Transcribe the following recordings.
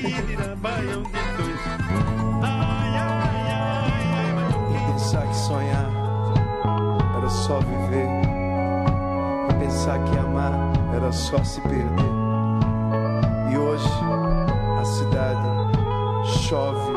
Dirá baião de dois. Ai, ai, ai, ai, Pensar que sonhar era só viver. E pensar que amar era só se perder. E hoje a cidade chove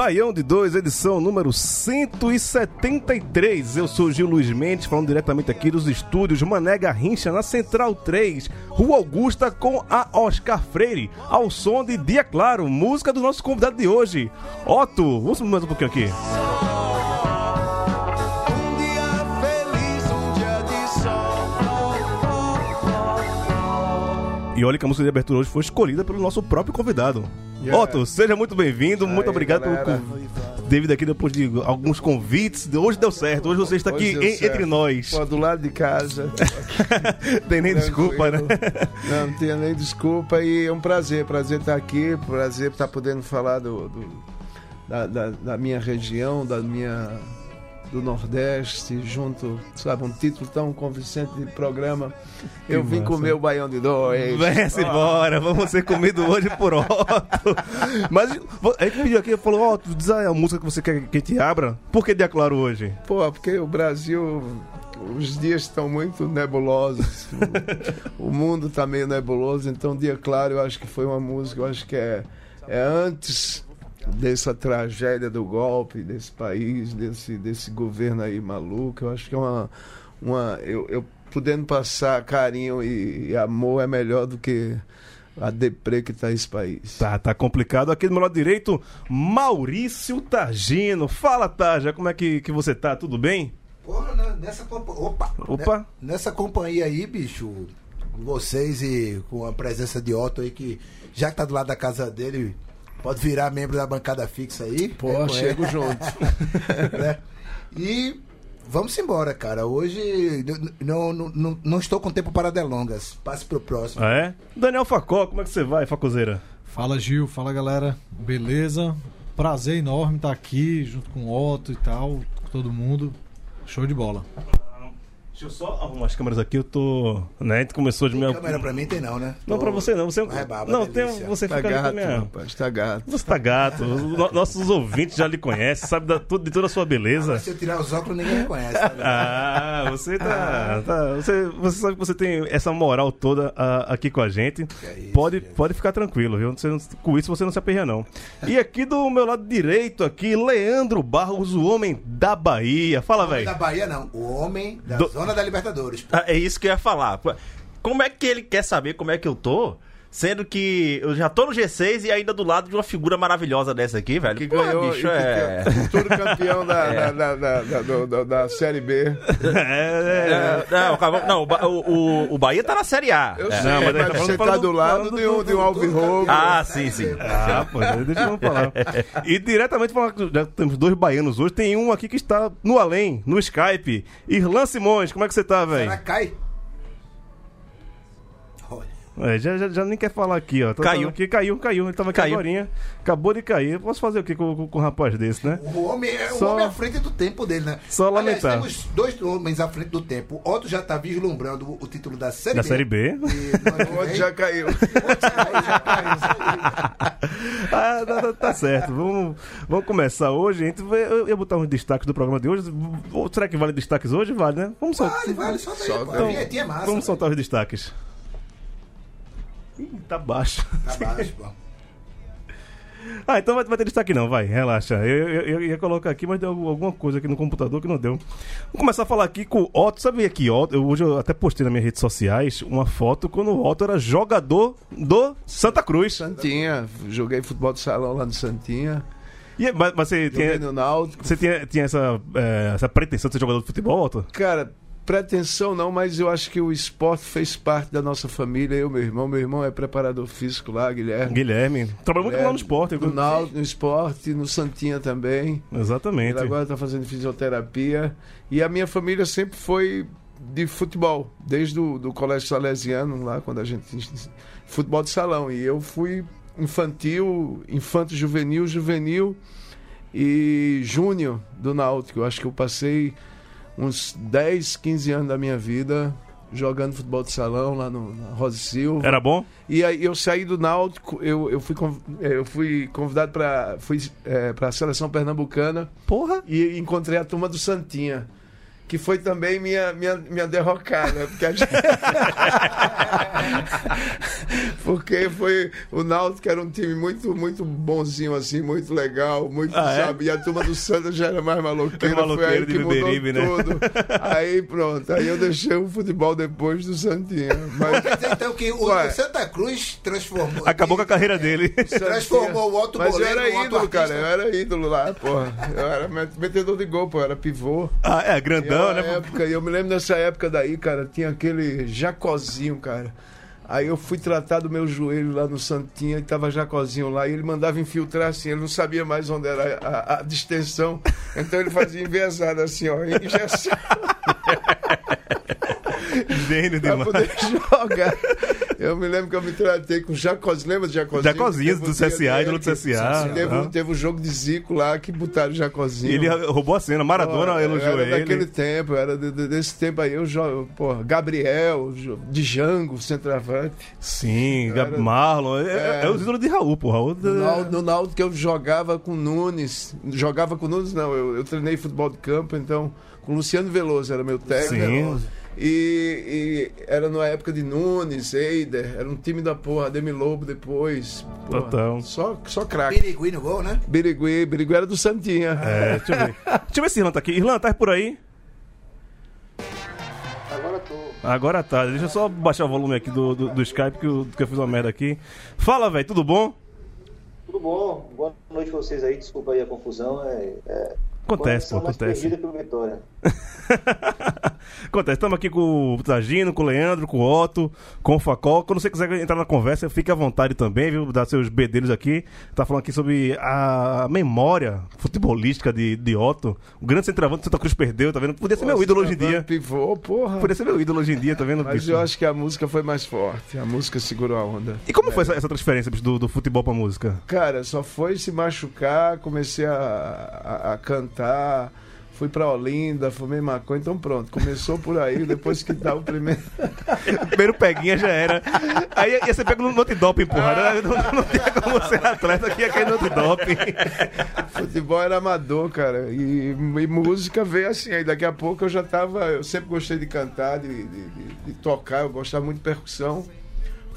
Baião de 2, edição número 173. Eu sou Gil Luiz Mendes, falando diretamente aqui dos estúdios Mané Garrincha, na Central 3, Rua Augusta, com a Oscar Freire, ao som de Dia Claro, música do nosso convidado de hoje, Otto. Vamos mais um pouquinho aqui. E olha que a música de abertura hoje foi escolhida pelo nosso próprio convidado. Otto, seja muito bem-vindo, muito obrigado galera. pelo. David aqui depois de alguns convites. Hoje deu certo, hoje você está aqui Hoje em- entre nós. Pô, do lado de casa. Tem nem desculpa, né? Não, não tenho nem desculpa e é um prazer, prazer estar aqui, prazer estar podendo falar do, do- da, da- da minha região, da minha do Nordeste, junto, sabe, um título tão convincente de programa. Eu vim massa. comer o baião de dois. Vem-se embora, vamos ser comido hoje por Otto. Mas a gente pediu aqui, falou, Otto, diz aí a música que você quer que te abra. Por que Dia Claro hoje? Pô, porque o Brasil, os dias estão muito nebulosos. o, o mundo está meio nebuloso, então Dia Claro eu acho que foi uma música, eu acho que é, é antes dessa tragédia do golpe, desse país, desse, desse governo aí maluco. Eu acho que é uma. uma eu, eu podendo passar carinho e, e amor é melhor do que a deprê que está esse país. Tá, tá complicado. Aqui do meu lado direito, Maurício Targino. Fala, Tarja, como é que, que você tá? Tudo bem? Porra, né, nessa. Opa! Opa. Né- Nessa companhia aí, bicho, com vocês e com a presença de Otto aí, que já que tá do lado da casa dele, pode virar membro da bancada fixa aí. Pô, É, chego junto. né? E vamos embora, cara. Hoje não, não, não estou com tempo para delongas. Passe pro próximo. Ah, é? Daniel Facó, como é que você vai, Facozeira? Fala Gil, fala galera, beleza? Prazer enorme estar aqui junto com o Otto e tal, com todo mundo. Show de bola. Deixa eu só arrumar as câmeras aqui, eu tô. Né? A gente começou de minha. Câmera pra mim tem não, né? Não, pra você não. Você... É baba, não, delícia. tem... você Tá fica ali com a gato, minha. rapaz, tá gato. Você tá gato. Os no- Nossos ouvintes já lhe conhecem, sabe da- tudo- de toda a sua beleza. Se eu tirar os óculos, ninguém reconhece. Tá? Ah, você tá. tá- você, você sabe que você tem essa moral toda ah, aqui com a gente. é isso, pode, gente. pode ficar tranquilo, viu? Você não- com isso você não se aperreia, não. E aqui do meu lado direito, aqui, Leandro Barros, o homem da Bahia. Fala, Homem velho. da Bahia, não. O homem da Do- zona da Libertadores. Ah, É isso que eu ia falar. Como é que ele quer saber como é que eu tô? Sendo que eu já tô no G6 e ainda do lado de uma figura maravilhosa dessa aqui, velho. Que Pô, ganhou bicho, que é... é futuro campeão da, da, da, da, da- da Série B. É, É, Não, calma, não, o, o, o- o Bahia tá na Série A. Eu É. sei, Não, mas mas, tá falando- você tá falando do do- lado falando de um, do- de um alvirrubro. Ah, sim, sim. Ah, pô, deixa eu falar. E diretamente falar que já temos dois baianos hoje. Tem um aqui que está no além, no Skype. Irlan Simões, como é que você tá, velho? Será que cai? É, já, já, já nem quer falar aqui, ó. Tá- Caiu. Aqui, caiu, caiu. Ele tava aqui Caiu. agorinha. Acabou de cair. Eu posso fazer o quê com, com, com um rapaz desse, né? O homem, é, Só- o homem à frente do tempo dele, né? Só Aliás, lamentar. temos dois homens à frente do tempo. Otto já tá vislumbrando o título da Série Da B. Série B. E que O outro vem- já caiu. Outro já caiu, já caiu. Ah, tá, tá- tá certo. Vamos, vamos começar hoje. Gente eu ia botar uns destaques do programa de hoje. Será que vale destaques hoje? Vale, né? Vamos soltar. Vale, vale, solta aí, Solta. pô. Então, é massa. Vamos velho. soltar os destaques. Ih, tá baixo. Tá baixo, pô. Ah, então vai, vai ter destaque não, vai, relaxa. Eu, eu- eu ia colocar aqui, mas deu alguma coisa aqui no computador que não deu. Vamos começar a falar aqui com o Otto. Sabe aqui, Otto? Eu, hoje eu até postei nas minhas redes sociais uma foto quando o Otto era jogador do Santa Cruz. Santinha, joguei futebol de salão lá no Santinha. E, mas, mas você tinha, você tinha, tinha essa, é, essa pretensão de ser jogador de futebol, Otto? Cara, pretensão não, mas eu acho que o esporte fez parte da nossa família. Eu, meu irmão, meu irmão é preparador físico lá, Guilherme. Guilherme. Trabalhou muito lá no esporte. No Náutico, no esporte, no Santinha também. Exatamente. Ele agora está fazendo fisioterapia. E a minha família sempre foi de futebol, desde o do colégio salesiano, lá quando a gente. Futebol de salão. E eu fui infantil, infanto juvenil, juvenil e júnior do Náutico. Eu acho que eu passei uns 10, 15 anos da minha vida jogando futebol de salão lá no na Rosa Silva. Era bom? E aí eu saí do Náutico, eu, eu, fui, eh, eu fui convidado para fui para a seleção pernambucana Porra. e encontrei a turma do Santinha, que foi também minha minha, minha derrocada, porque a gente... porque foi o Náutico era um time muito muito bonzinho assim, muito legal, muito Ah, é? sabe, e a turma do Santos já era mais maloqueira, foi aí que mudou Beberibe, né? tudo. Aí pronto, aí eu deixei o futebol depois do Santinha, mas então que o, Ué. Santa Cruz transformou. Acabou com a carreira dele. Transformou o Otto Mas eu Boleiro era ídolo, cara. Eu era ídolo lá, porra. Eu era met- metedor de gol, pô. Eu era pivô. Ah, é, grandão, na né? época, eu me lembro dessa época daí, cara, tinha aquele jacozinho, cara. Aí eu fui tratar do meu joelho lá no Santinha e tava jacozinho lá. E ele mandava infiltrar assim, ele não sabia mais onde era a, a distensão. Então ele fazia envezado assim, ó. Injeção Gênio pra demais. poder jogar. Eu me lembro que eu me tratei com Jacozinho. Lembra do Jacozinho? Jacozinho do CSA, ídolo do CSA, Teve, um- teve um jogo de Zico lá que botaram o Jacozinho. Ele roubou a cena. Maradona Pô, elogiou era ele. daquele tempo, era de- de- desse tempo aí, eu jogo, porra, Gabriel, Django, centroavante. Sim, Era- Marlon. É, é. É. os ídolos de Raul, pô. Raul No Náutico- que eu jogava com Nunes, jogava com Nunes não, eu, eu treinei futebol de campo, então com Luciano Veloso era meu técnico. Sim. E, e era na época de Nunes, Eider, era um time da porra, Ademir Lobo depois. porra, Total. Só, só craque. Pirigui no gol, né? Birigui, Birigui era do Santinha. É, deixa eu ver. Deixa eu ver se Irlan tá aqui. Irlan, tá por aí? Agora tô. Agora tá. Deixa eu só baixar o volume aqui do, do, do Skype que eu, que eu fiz uma merda aqui. Fala, velho, tudo bom? Tudo bom? Boa noite pra vocês aí. Desculpa aí a confusão. É, é... Acontece, pô, acontece. perdida pelo Vitória. Acontece, estamos aqui com o Tagino, com o Leandro, com o Otto, com o Facol. Quando você quiser entrar na conversa, fique à vontade também, viu? Dar seus bedelhos aqui. Tá falando aqui sobre a memória futebolística de, de Otto. O grande centroavante que Santa Cruz perdeu, tá vendo? Podia ser meu ídolo hoje em dia. Pivô, porra. Podia ser meu ídolo hoje em dia, tá vendo? Mas bicho? eu acho que a música foi mais forte. A música segurou a onda. E como foi essa, essa transferência bicho, do, do futebol pra música? Cara, só foi se machucar, comecei a, a, a cantar, fui pra Olinda, fumei maconha, então pronto, começou por aí, depois que dá o primeiro. Primeiro peguinha já era. Aí ia ser pego no no antidoping, porra. Não, não, não tinha como ser atleta que ia cair no antidoping. Futebol era amador, cara, e, e música veio assim, aí daqui a pouco eu já tava, eu sempre gostei de cantar, de, de, de- de tocar, eu gostava muito de percussão.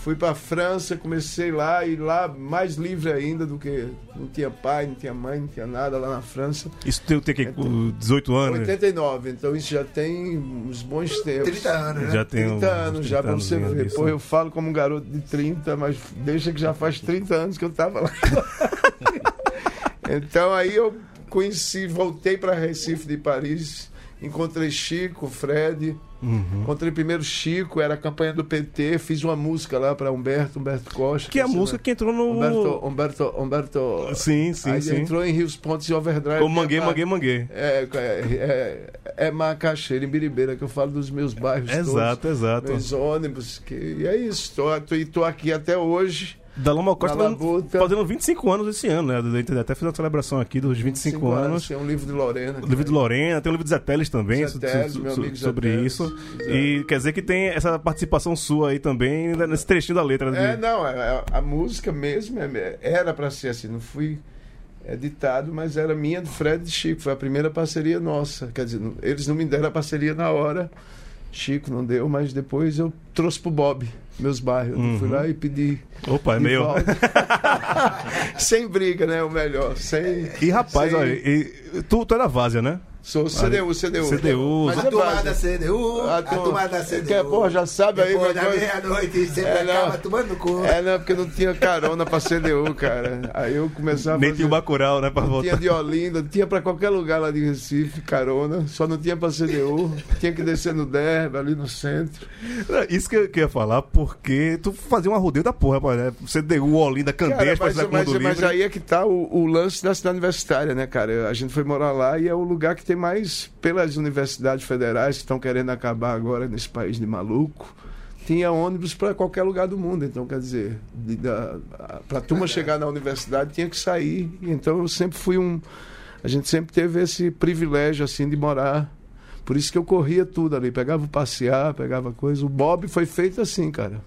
Fui pra França, comecei lá e lá mais livre ainda do que não tinha pai, não tinha mãe, não tinha nada lá na França. Isso tem, tem que 18 anos. 89, então isso já tem uns bons tempos. 30 anos, né? Já tem 30 uns anos já 30 pra você anos ver. disso. Pô, eu falo como um garoto de 30, mas deixa que já faz 30 anos que eu tava lá. então aí eu conheci, voltei para Recife de Paris, encontrei Chico, Fred, Uhum. encontrei primeiro Chico, era a campanha do PT, fiz uma música lá para Humberto, Humberto Costa. Que é a música que entrou no. Humberto, Humberto, Humberto. Sim, sim, aí sim. entrou em Rios Pontes e Overdrive. Como manguei, é manguei, manguei. é, é, é, é Macaxeira, em Biribeira, que eu falo dos meus bairros Exato, todos, exato. meus ônibus, que, e é isso, tô, tô, e tô aqui até hoje, Da Lama Costa Na fazendo, labuta. fazendo 25 anos esse ano, né? Até fiz uma celebração aqui dos 25, cinco anos. tem um livro de Lorena. O livro de Lorena, tem o livro de Zé Teles também Zé Teles, so- meu so- sobre Teles, isso. exato. E quer dizer que tem essa participação sua aí também né, nesse trechinho da letra. É, de- não, é- a, música mesmo é- era para ser assim, não fui editado, mas era minha, do Fred e Chico, foi a primeira parceria nossa, quer dizer, eles não me deram a parceria na hora, Chico não deu, mas depois eu trouxe pro Bob, meus bairros. Eu fui lá e pedi. Opa, é meu. sem briga, né? O melhor. Sem. E rapaz, sem- olha, e- tu, tu da Várzea, né? Sou CDU, CDU. CDU. Mas A é turma base. da CDU, A a turma- turma da CDU. Que, porra, já sabe aí, Depois da meia-noite, sempre É, não. acaba tomando cu. É, não, porque não tinha carona pra CDU, cara. Aí eu começava Nem tinha o. Bacurau, né? Pra Tinha voltar. de Olinda, tinha pra qualquer lugar lá de Recife, carona. Só não tinha pra CDU. Tinha que descer no Derby, ali no centro. É, Isso que eu, que eu ia falar, porque tu fazia uma rodeio da porra, rapaz, né? CDU, Olinda, Candeias, mas, pra mas, Mundo mas Livre. aí é que tá o, o lance da cidade universitária, né, cara? A gente foi morar lá e é o lugar que tem mais, pelas universidades federais que estão querendo acabar agora nesse país de maluco, tinha ônibus para qualquer lugar do mundo. Então, quer dizer, para a turma chegar na universidade tinha que sair. Então, eu sempre fui um. A gente sempre teve esse privilégio, assim, de morar. Por isso que eu corria tudo ali, pegava o passear, pegava coisa. O Bob foi feito assim, cara.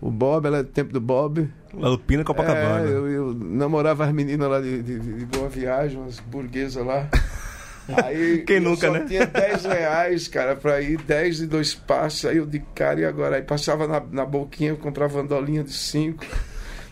O Bob, ela é do tempo do Bob. Lá do Pina Copacabana. É, eu, eu namorava as meninas lá de, de, de Boa Viagem, umas burguesas lá. Aí Quem nunca, só né? tinha 10 reais, cara, pra ir 10 e dois passos. Aí eu de cara e agora? Aí passava na, na boquinha, comprava andolinha de 5.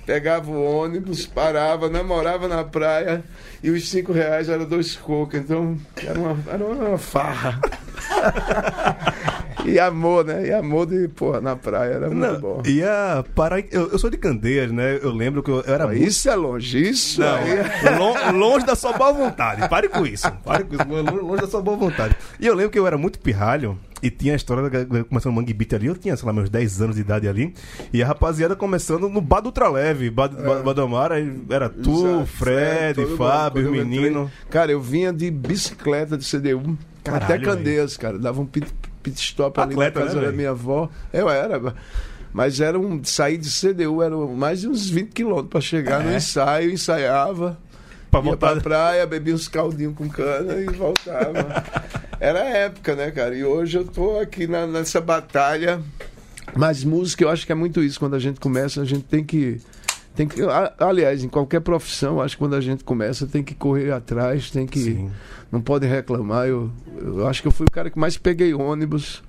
Pegava o ônibus, parava, namorava na praia e os 5 reais eram dois cocos. Então era uma, era uma farra. e amor, né? E amor de, porra, na praia era muito Não, bom. ia parar. em- Eu, eu sou de Candeias, né? Eu lembro que eu, eu era muito. Isso é longe, isso Não, é- lon- longe da sua boa vontade. Pare com isso. Pare com isso. Longe da sua boa vontade. E eu lembro que eu era muito pirralho. E tinha a história da começando Mangue Beat ali. Eu tinha, sei lá, meus 10 anos de idade ali. E a rapaziada começando no Bar do Ultraleve. Bar, bar, bar do Amar, era tu, Exato, Fred, mundo. Fábio, Quando o eu entrei- menino. Cara, eu vinha de bicicleta de CDU Caralho, até Candeias, cara. Dava um pit, stop ali Atleta, na casa né, da minha avó. Eu era. Mas era um. Sair de CDU era mais de uns 20 quilômetros pra chegar no É? ensaio, ensaiava. Pra ia voltar. pra praia, bebia uns caldinhos com cana e voltava. Era a época, né, cara? E hoje eu tô aqui na- nessa batalha. Mas música, eu acho que é muito isso. Quando a gente começa, a gente tem que. Tem que aliás, em qualquer profissão, acho que quando a gente começa, tem que correr atrás, tem que. Sim. Não pode reclamar. Eu, eu acho que eu fui o cara que mais peguei ônibus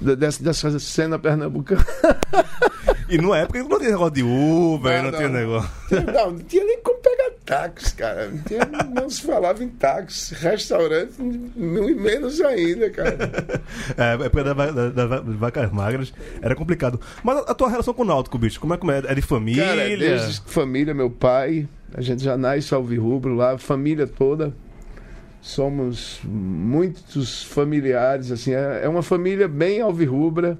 de- dessa, dessa cena pernambucana. E numa época não tinha negócio de Uber, não, Não, tinha não. negócio. Não, não tinha nem como pegar táxi, cara. Não, tinha, não se falava em táxi. Restaurante, menos ainda, cara. É, a época da, va- da, da, das vacas magras era complicado. Mas a, a tua relação com o Náutico, bicho, como é que é? É de família? Cara, desde família, meu pai, a gente já nasce alvirrubro lá, família toda. Somos muitos familiares, assim, é, é uma família bem alvirrubra.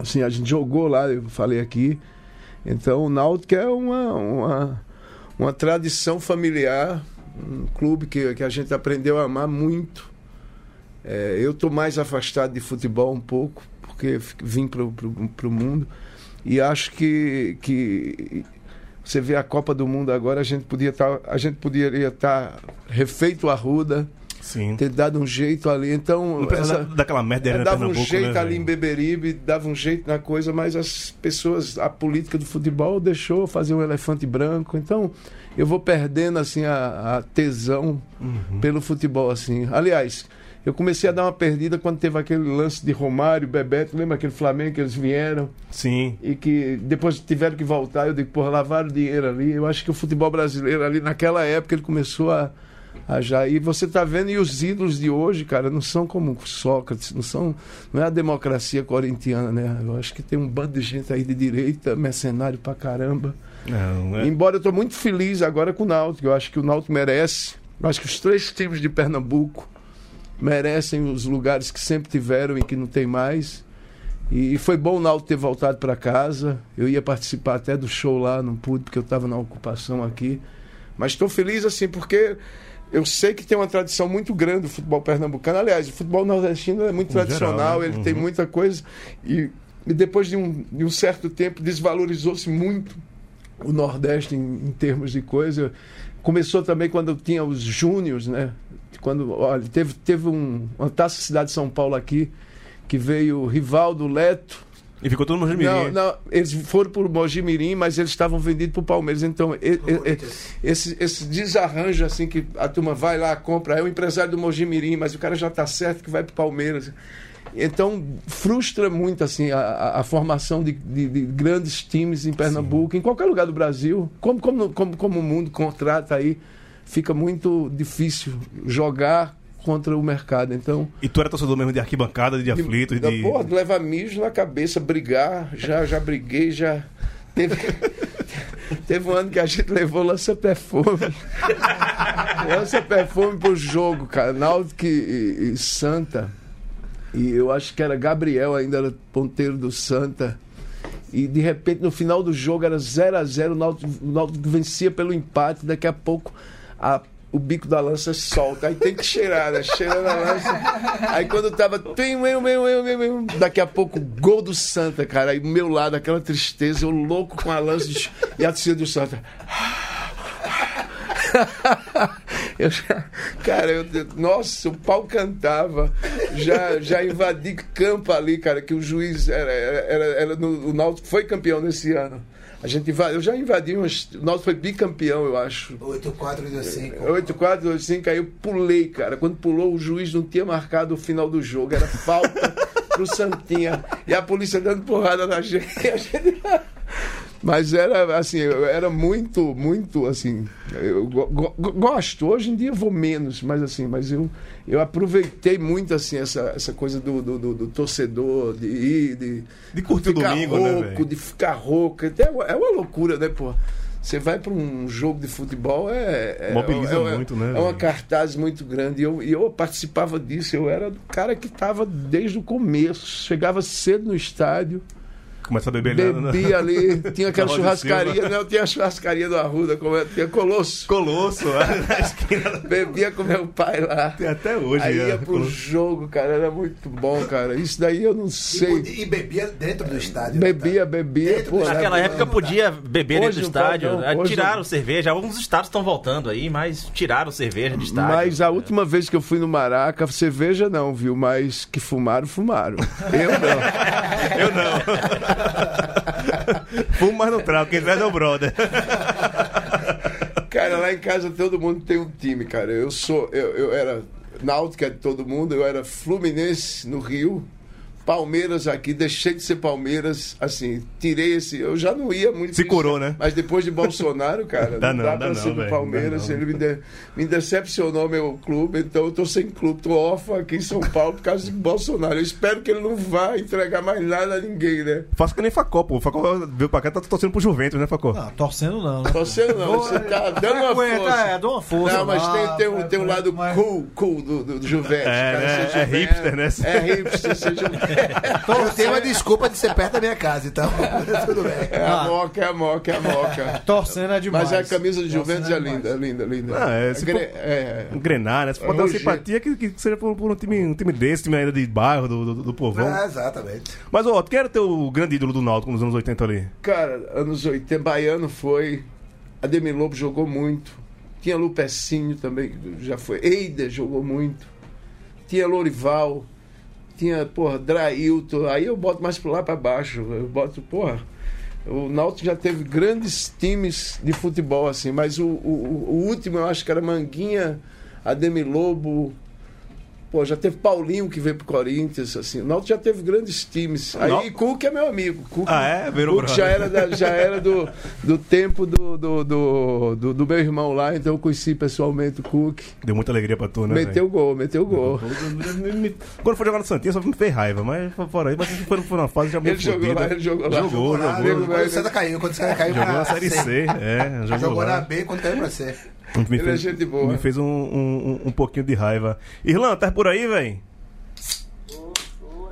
Assim, a gente jogou lá, eu falei aqui. Então, o Náutico é uma, uma, uma tradição familiar, um clube que, que a gente aprendeu a amar muito. É, eu estou mais afastado de futebol um pouco, porque vim para o mundo. E acho que, que você vê a Copa do Mundo agora, a gente podia estar, a gente poderia estar refeito a Ruda, Sim. ter dado um jeito ali. Então, essa- da- daquela merda era dava um jeito né, ali em? Beberibe, dava um jeito na coisa, mas as pessoas, a política do futebol deixou fazer um elefante branco. Então, eu vou perdendo assim a, a tesão Uhum. pelo futebol assim. Aliás, eu comecei a dar uma perdida quando teve aquele lance de Romário, Bebeto, lembra aquele Flamengo que eles vieram Sim. e que depois tiveram que voltar, eu digo, porra, lavaram dinheiro ali. Eu acho que o futebol brasileiro ali naquela época ele começou a a já e você tá vendo e os ídolos de hoje, cara, não são como Sócrates, não são, não é a democracia corintiana, né? Eu acho que tem um bando de gente aí de direita, mercenário pra caramba. Não, é. Embora eu tô muito feliz agora com o Náutico, eu acho que o Náutico merece. Eu acho que os três times de Pernambuco merecem os lugares que sempre tiveram e que não tem mais. E foi bom o Náutico ter voltado para casa. Eu ia participar até do show lá, não pude porque eu estava na ocupação aqui. Mas estou feliz assim porque eu sei que tem uma tradição muito grande do futebol pernambucano. Aliás, o futebol nordestino é muito Em geral, tradicional, né? ele Uhum. tem muita coisa. E, e depois de um, de um certo tempo desvalorizou-se muito o Nordeste em, em termos de coisa. Começou também quando tinha os Júniors, né? Quando, olha, teve, teve um, uma taça Cidade de São Paulo aqui, que veio o Rivaldo Leto. E ficou todo mundo Não, não, eles foram para o Mojimirim, mas eles estavam vendidos para o Palmeiras. Então, e- e- esse, esse desarranjo assim que a turma vai lá, compra, é o empresário do Mojimirim, mas o cara já está certo que vai para o Palmeiras. Então, frustra muito assim a, a- formação de, de- de grandes times em Pernambuco, em qualquer lugar do Brasil. Como, como, como, como o mundo contrata aí, fica muito difícil jogar contra o mercado. Então, E tu era torcedor mesmo de arquibancada, de aflitos, da de. porra, de levar mijo na cabeça, brigar, já, já briguei, já. Teve, teve um ano que a gente levou lança-perfume. lança-perfume pro jogo, cara. Náutico e, e Santa. E eu acho que era Gabriel, ainda era ponteiro do Santa. E de repente, no final do jogo, era 0 a 0 o Náutico, o Náutico vencia pelo empate. Daqui a pouco, a- o bico da lança solta. Aí tem que cheirar, né? Cheirando a lança. Aí quando tava. meu, meu, meu, meu, Daqui a pouco, gol do Santa, cara. Aí meu lado, aquela tristeza, eu louco com a lança e a torcida do Santa. Eu já- cara, eu, nossa, o pau cantava. Já, já invadi campo ali, cara, que o juiz era, era, era, era no, o Náutico foi campeão nesse ano. A gente invadiu, eu já invadi, umas, o Náutico foi bicampeão, eu acho. 8, 4 e 5. 8, 4, 8, 5, aí eu pulei, cara. Quando pulou, o juiz não tinha marcado o final do jogo. Era falta pro Santinha. E a polícia dando porrada na gente. E a gente- Mas era assim, eu era muito, muito assim. Eu go- go- gosto. Hoje em dia eu vou menos, mas assim, mas eu, eu aproveitei muito assim essa, essa coisa do, do, do- do torcedor, de ir, de, De curtir o ficar domingo, né, rouco, velho? de ficar rouco. Até é uma- é uma loucura, né, pô? Você vai para um jogo de futebol, é. é Mobiliza é- é- muito, né, É uma cartaz muito grande. E eu, e eu participava disso. Eu era do cara que estava desde o começo. Chegava cedo no estádio, Começa a beber né? bebia ali. Tinha aquela churrascaria. Não, tinha a churrascaria do Arruda, como é, tinha Colosso. Colosso, na esquina. Bebia com meu pai lá. Tem até hoje. Aí é, ia pro Colosso. jogo, cara. Era muito bom, cara. Isso daí eu não E, sei. e bebia dentro do estádio. né, Bebia, bebia. Pô, do Naquela época podia beber dentro do estádio. não. Ah, Hoje tiraram cerveja. Alguns estados estão voltando aí, mas tiraram cerveja de estádio. Mas a última vez que eu fui no Maraca, cerveja não, viu? Mas que fumaram, fumaram. Eu não. Eu não. Fumo, mas não trago. Quem traz é o brother. Cara, lá em casa todo mundo tem um time, cara. Eu sou. Eu, eu era Náutica de todo mundo, eu era Fluminense no Rio. Palmeiras aqui, deixei de ser Palmeiras, assim, tirei esse. Eu já não ia muito. Se curou, né? Mas depois de Bolsonaro, cara, Dá não, não, dá dá pra não, ser do velho, Palmeiras. não. Ele me, de- me decepcionou meu clube, então eu tô sem clube, tô órfão aqui em São Paulo por causa do Bolsonaro. Eu espero que ele não vá entregar mais nada a ninguém, né? Faço que nem Facó, pô. Facó veio pra cá tá torcendo pro Juventus, né, Facó? Não, torcendo não. né? Você não, você tá dando uma força. é, dá uma força. Não, mas tem, tem, um, tem um lado cool, cool do, do, do Juventus. É, cara, né? É Juventus. hipster, né? É hipster, Juventus. Eu tenho uma desculpa de ser perto da minha casa, então tudo bem. É a moca, é a moca, é a moca. Torcendo é demais. Mas a camisa de Juventus é Torcendo linda, linda, linda. Ah, é, se Gre- for- é, Engrenar, né? Se for dar simpatia, que, que seja por, por um, time, um time desse, time ainda de bairro, do, do, do povão. É, exatamente. Mas, ó, quem era teu grande ídolo do Náutico nos anos 80 ali? Cara, anos 80, Baiano foi. Ademir Lobo jogou muito. Tinha Lupecinho também, que já foi. Eider jogou muito. Tinha Lorival. Tinha, porra, Drailton. Aí eu boto mais pra lá pra baixo. Eu boto, porra. O Náutico já teve grandes times de futebol, assim, mas o, o, o último eu acho que era Manguinha, Ademir Lobo. Pô, já teve Paulinho que veio pro Corinthians, assim. O Náutico já teve grandes times. Aí Náutico- Cook é meu amigo. Cook, Ah, é? Virou Cook já era, da- já era do, do tempo do, do, do, do- do meu irmão lá, então eu conheci pessoalmente o Cook. Deu muita alegria pra tu, né? meteu velho? gol, meteu gol. Quando foi jogar no Santinha, só me fez raiva, mas fora aí, mas foi, foi na fase já meio Ele jogou lá, ele jogou lá. Jogou, jogou. né, quando o Santa caiu, quando o Santa caiu Jogou na Série C, é, jogou, Jogou lá. na B quando caiu pra C. Me Ele é gente boa. Me fez um, um, um- um pouquinho de raiva. Irlan, tá por aí, velho?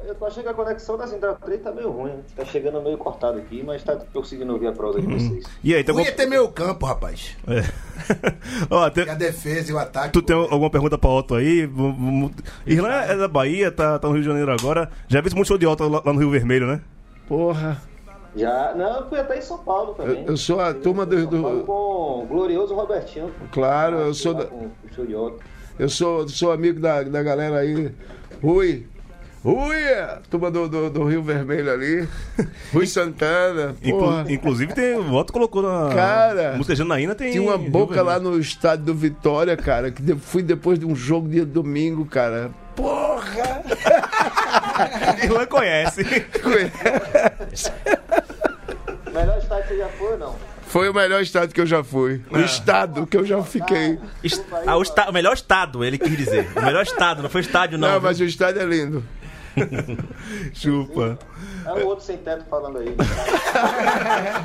Eu tô achando que a conexão da Central 3 tá meio ruim. né? Tá chegando meio cortado aqui, mas tá conseguindo ouvir a prosa de vocês. E aí, tem Ruim alguma... é ter meio campo, rapaz. É. Ó, tem- E a defesa e o ataque. Tu tem alguma pergunta pra Otto aí? Irlan é da Bahia, tá, tá no Rio de Janeiro agora. Já vi muito show de Otto lá, lá no Rio Vermelho, né? Porra. Já, não, eu fui até em São Paulo também. Eu- eu sou a Fui turma do- São Paulo do- Com o glorioso Robertinho. Claro, eu sou da- Com. Eu sou, sou amigo da, da galera aí. Rui. Rui, turma do, do, do Rio Vermelho ali. Rui Santana. Inclu- inclusive, tem, o Otto colocou na Cara, música Janaína. Tem Tinha uma boca lá no estádio do Vitória, cara, que de- fui depois de um jogo dia domingo, cara. Porra! Irlan conhece. Melhor estádio que você já foi ou não? Foi o melhor estado que eu já fui. O estado que eu já fiquei. Est- ah, o, esta- o melhor estado, ele quis dizer. O melhor estado, não foi estádio, não. Não, viu? mas o estádio é lindo. Chupa. É o outro sem teto falando aí.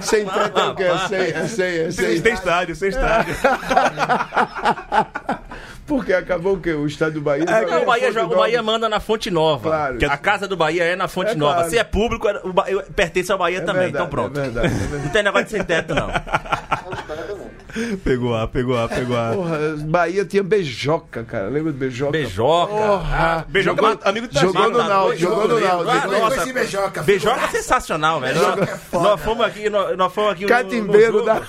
Sem teto é o quê? É sem, é sem, é sem. sem estádio, sem estádio. Porque acabou o quê? O estádio do Bahia. É, joga o, Bahia Fonte joga, o. Bahia manda na Fonte Nova. Claro. A casa do Bahia é na Fonte É Nova. claro. Se é público, é- o Bahia- pertence ao Bahia É também. verdade, então pronto. É verdade, é verdade. Não tem negócio de sem teto, não. É. Pegou a, pegou a, pegou a. Porra, Bahia tinha beijoca, cara. Lembra do beijoca? Beijoca. Porra. Beijoca, jogou, amigo do jogou no Tarcísio. Náutico, jogou no Ah, Náutico. nossa. Beijoca. Beijoca é sensacional, velho. Beijoca Nós, é foda. nós fomos aqui, nós, nós fomos aqui Catimbeiro no, da.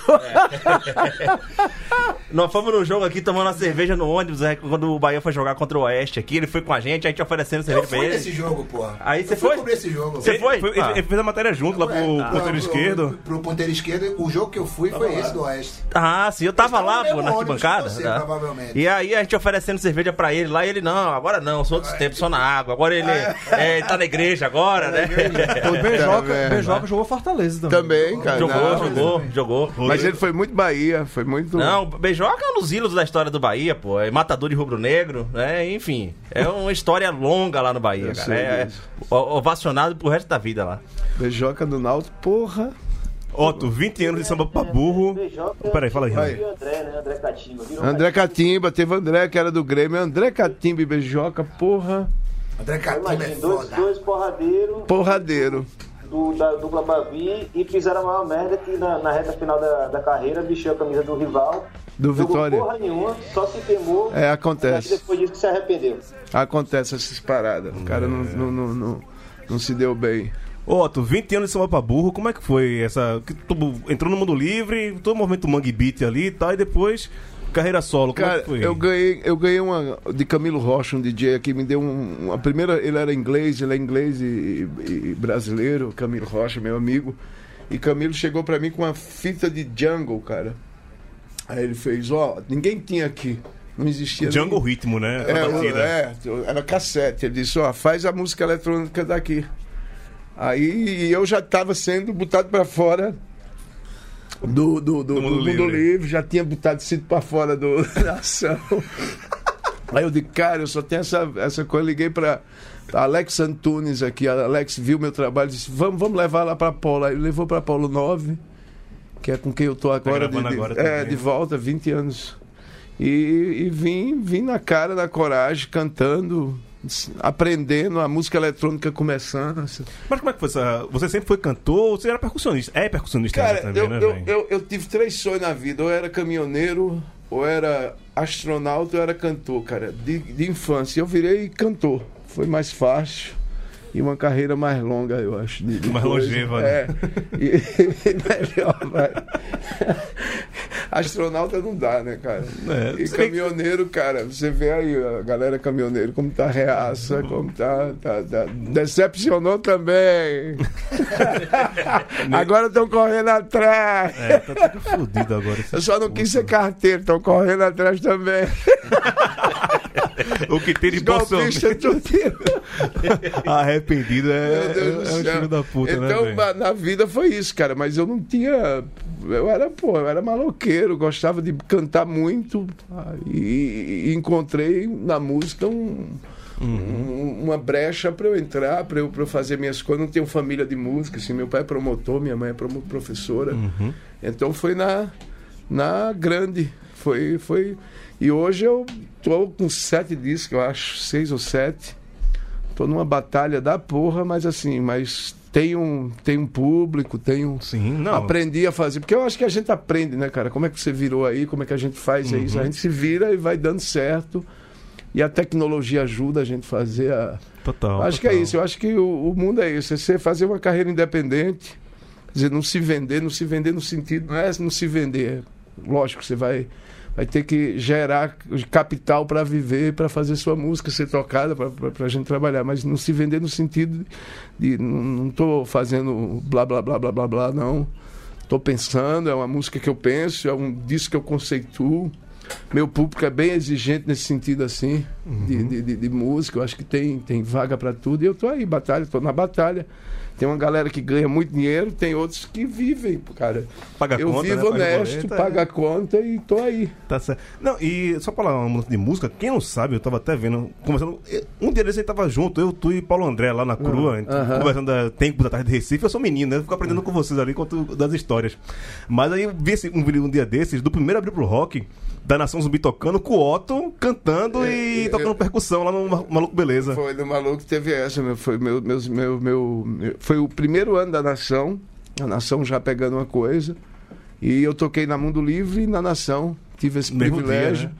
Nós fomos no jogo aqui tomando uma cerveja no ônibus, é, quando o Bahia foi jogar contra o Oeste aqui, ele foi com a gente, a gente oferecendo Eu cerveja pra fui ele. nesse jogo, porra. Aí você foi? esse jogo. Você foi? Foi- ele, Ah. ele fez a matéria junto lá pro É, ponteiro pro- esquerdo. Pro ponteiro esquerdo, o jogo que eu fui foi esse do Oeste. Ah, sim, eu tava lá, pô, na arquibancada. você, tá? provavelmente. E aí a gente oferecendo cerveja pra ele lá, e ele, não, agora não, sou outros tempos, só na água. Agora ele é, tá na igreja agora, né? O Beijoca, Beijoca jogou Fortaleza também. Também, cara. jogou, jogou, jogou. Mas ele foi muito Bahia, foi muito. Não, Beijoca é um dos ídolos da história do Bahia, pô. É matador de rubro-negro, né? Enfim, é uma história longa lá no Bahia, Eu cara. É, o- ovacionado pro resto da vida lá. Beijoca do Náutico, porra. Otto, 20 anos de samba pra burro. Beijoca, Peraí, fala aí, o André, né? André Catimba. André Catimba, teve André que era do Grêmio. André Catimba e Beijoca, porra. André Catimba é Imagina, dois, foda. dois porradeiros Porradeiro. do, da dupla Bavi e fizeram a maior merda que na, na reta final da, da carreira vestiu a camisa do rival. Do jogou Vitória. porra nenhuma, só se queimou. É, acontece. Depois disso que se arrependeu. Acontece essas paradas. O cara não, não, não, não, não se deu bem. Otto, 20 anos de samba pra burro, como é que foi essa. que tu entrou no mundo livre, todo o movimento Mangue Beat ali e tal, e depois carreira solo, como é Cara, que foi? eu ganhei, eu ganhei uma de Camilo Rocha, um DJ aqui, me deu um, uma primeira, ele era inglês, ele é inglês e, e brasileiro, Camilo Rocha, meu amigo. E Camilo chegou pra mim com uma fita de jungle, cara. Aí ele fez, ó, ninguém tinha aqui, não existia. Jungle nem- Ritmo, né? É, é, era cassete. Ele disse, ó, faz a música eletrônica daqui. Aí eu já estava sendo botado para fora do, do, do, do mundo mundo, livre. livre. já tinha botado sido para fora do, da ação. Aí eu disse, cara, eu só tenho essa, essa coisa. Liguei para Alex Antunes aqui. Alex viu meu trabalho e disse, vamos, vamos levar lá para Paulo. Aí levou para Paulo 9, que é com quem eu tô agora. gravando de, de- agora é, também. de volta, 20 anos. E, e vim, vim na cara, na coragem, cantando, aprendendo, a música eletrônica começando. assim. Mas como é que foi essa. Você sempre foi cantor, você era percussionista. É percussionista Cara, também, eu, né, eu, eu, eu tive três sonhos na vida. Ou era caminhoneiro, ou era astronauta, ou era cantor, cara. De, de infância. Eu virei cantor. Foi mais fácil. E uma carreira mais longa, eu acho. de- de Mais coisa. longeva, né? É. E, melhor, vai. Astronauta não dá, né, cara? É, e bem que- caminhoneiro, cara, você vê aí a galera caminhoneiro, como tá reaça, como tá. tá, tá- Decepcionou também. Agora estão correndo atrás. É, tá tudo fodido agora. Eu só não quis ser carteiro, estão correndo atrás também. O que tem de Bolsonaro. Arrependido é, é, é céu. filho da puta, então, né? ma- na vida foi isso, cara. Mas eu não tinha. Eu era, pô, eu era maloqueiro, gostava de cantar muito. E, e encontrei na música um. um- uma brecha para eu entrar, para eu, pra eu fazer minhas coisas. Eu não tenho família de música, assim, meu pai é promotor, minha mãe é professora. Então foi na, na grande. Foi, foi. E hoje eu tô com sete discos, eu acho, seis ou sete. Tô numa batalha da porra, mas assim, mas tem um, tem um público, tem um. Sim, não. Aprendi a fazer, porque eu acho que a gente aprende, né, cara? Como é que você virou aí, como é que a gente faz Uhum. isso? A gente se vira e vai dando certo. E a tecnologia ajuda a gente a fazer a. Total. acho que é total. isso, eu acho que o, o mundo é isso, é você fazer uma carreira independente, quer dizer, não se vender, não se vender no sentido, não é não se vender. Lógico, você vai, vai ter que gerar capital para viver, para fazer sua música ser tocada, para a gente trabalhar, mas não se vender no sentido de não- estou fazendo blá blá blá blá blá blá, não. Estou pensando, é uma música que eu penso, é um disco que eu conceituo. meu público é bem exigente nesse sentido assim, de, de, de- de música. Eu acho que tem, tem vaga para tudo. E eu tô aí, batalha, tô na batalha. Tem uma galera que ganha muito dinheiro, tem outros que vivem, cara. Paga eu conta, né? vivo Paga honesto, boleto, paga é. a conta e tô aí. Tá certo. Não, e só pra falar uma de música, quem não sabe, eu tava até vendo, conversando. Um dia desse a gente tava junto, eu, tu e Paulo André lá na crua, gente aham. conversando da Tempo da Tarde de Recife. Eu sou menino, né? Eu fico aprendendo com vocês ali, conto das histórias. Mas aí eu vi esse, um vídeo um dia desses, do primeiro abrir pro rock, da Nação Zumbi tocando, com o Otto cantando e É, tocando eu- percussão lá no Ma- Maluco Beleza. Foi do maluco teve essa, meu, foi meu, meus- meu, meu, meu- foi o primeiro ano da nação, a nação já pegando uma coisa. E eu toquei na Mundo Livre e na Nação. Tive esse Mesmo privilégio dia, né?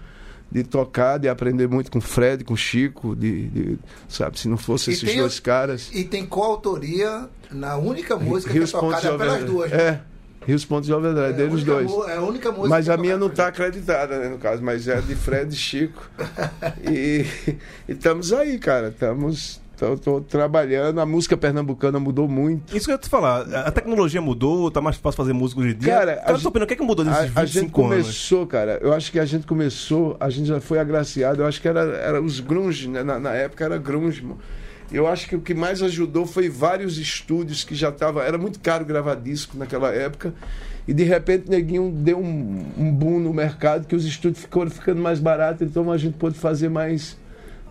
de tocar, de aprender muito com o Fred, com o Chico, de, de- sabe, se não fosse E esses tem dois caras. E tem coautoria na única música que é tocada pelas duas. né? É, Rios Pontes Jovem André, É deles única dois. É a única música Mas a minha não está acreditada, né, no caso, mas é de Fred e Chico. e e estamos aí, cara. Estamos. Tô, tô trabalhando. A música pernambucana mudou muito. Isso que eu ia te falar, a tecnologia mudou, tá mais fácil fazer música hoje em dia. Cara, Cara, a sua opinião, o que, é que mudou A, nesses a gente 25 anos? começou, cara. Eu acho que a gente começou, a gente já foi agraciado. Eu acho que era, era os grunge, né? Na, na época era grunge. mano. Eu acho que o que mais ajudou foi vários estúdios que já tava. Era muito caro gravar disco naquela época. E de repente neguinho deu um, um boom no mercado que os estúdios ficou ficando mais baratos, então a gente pôde fazer mais,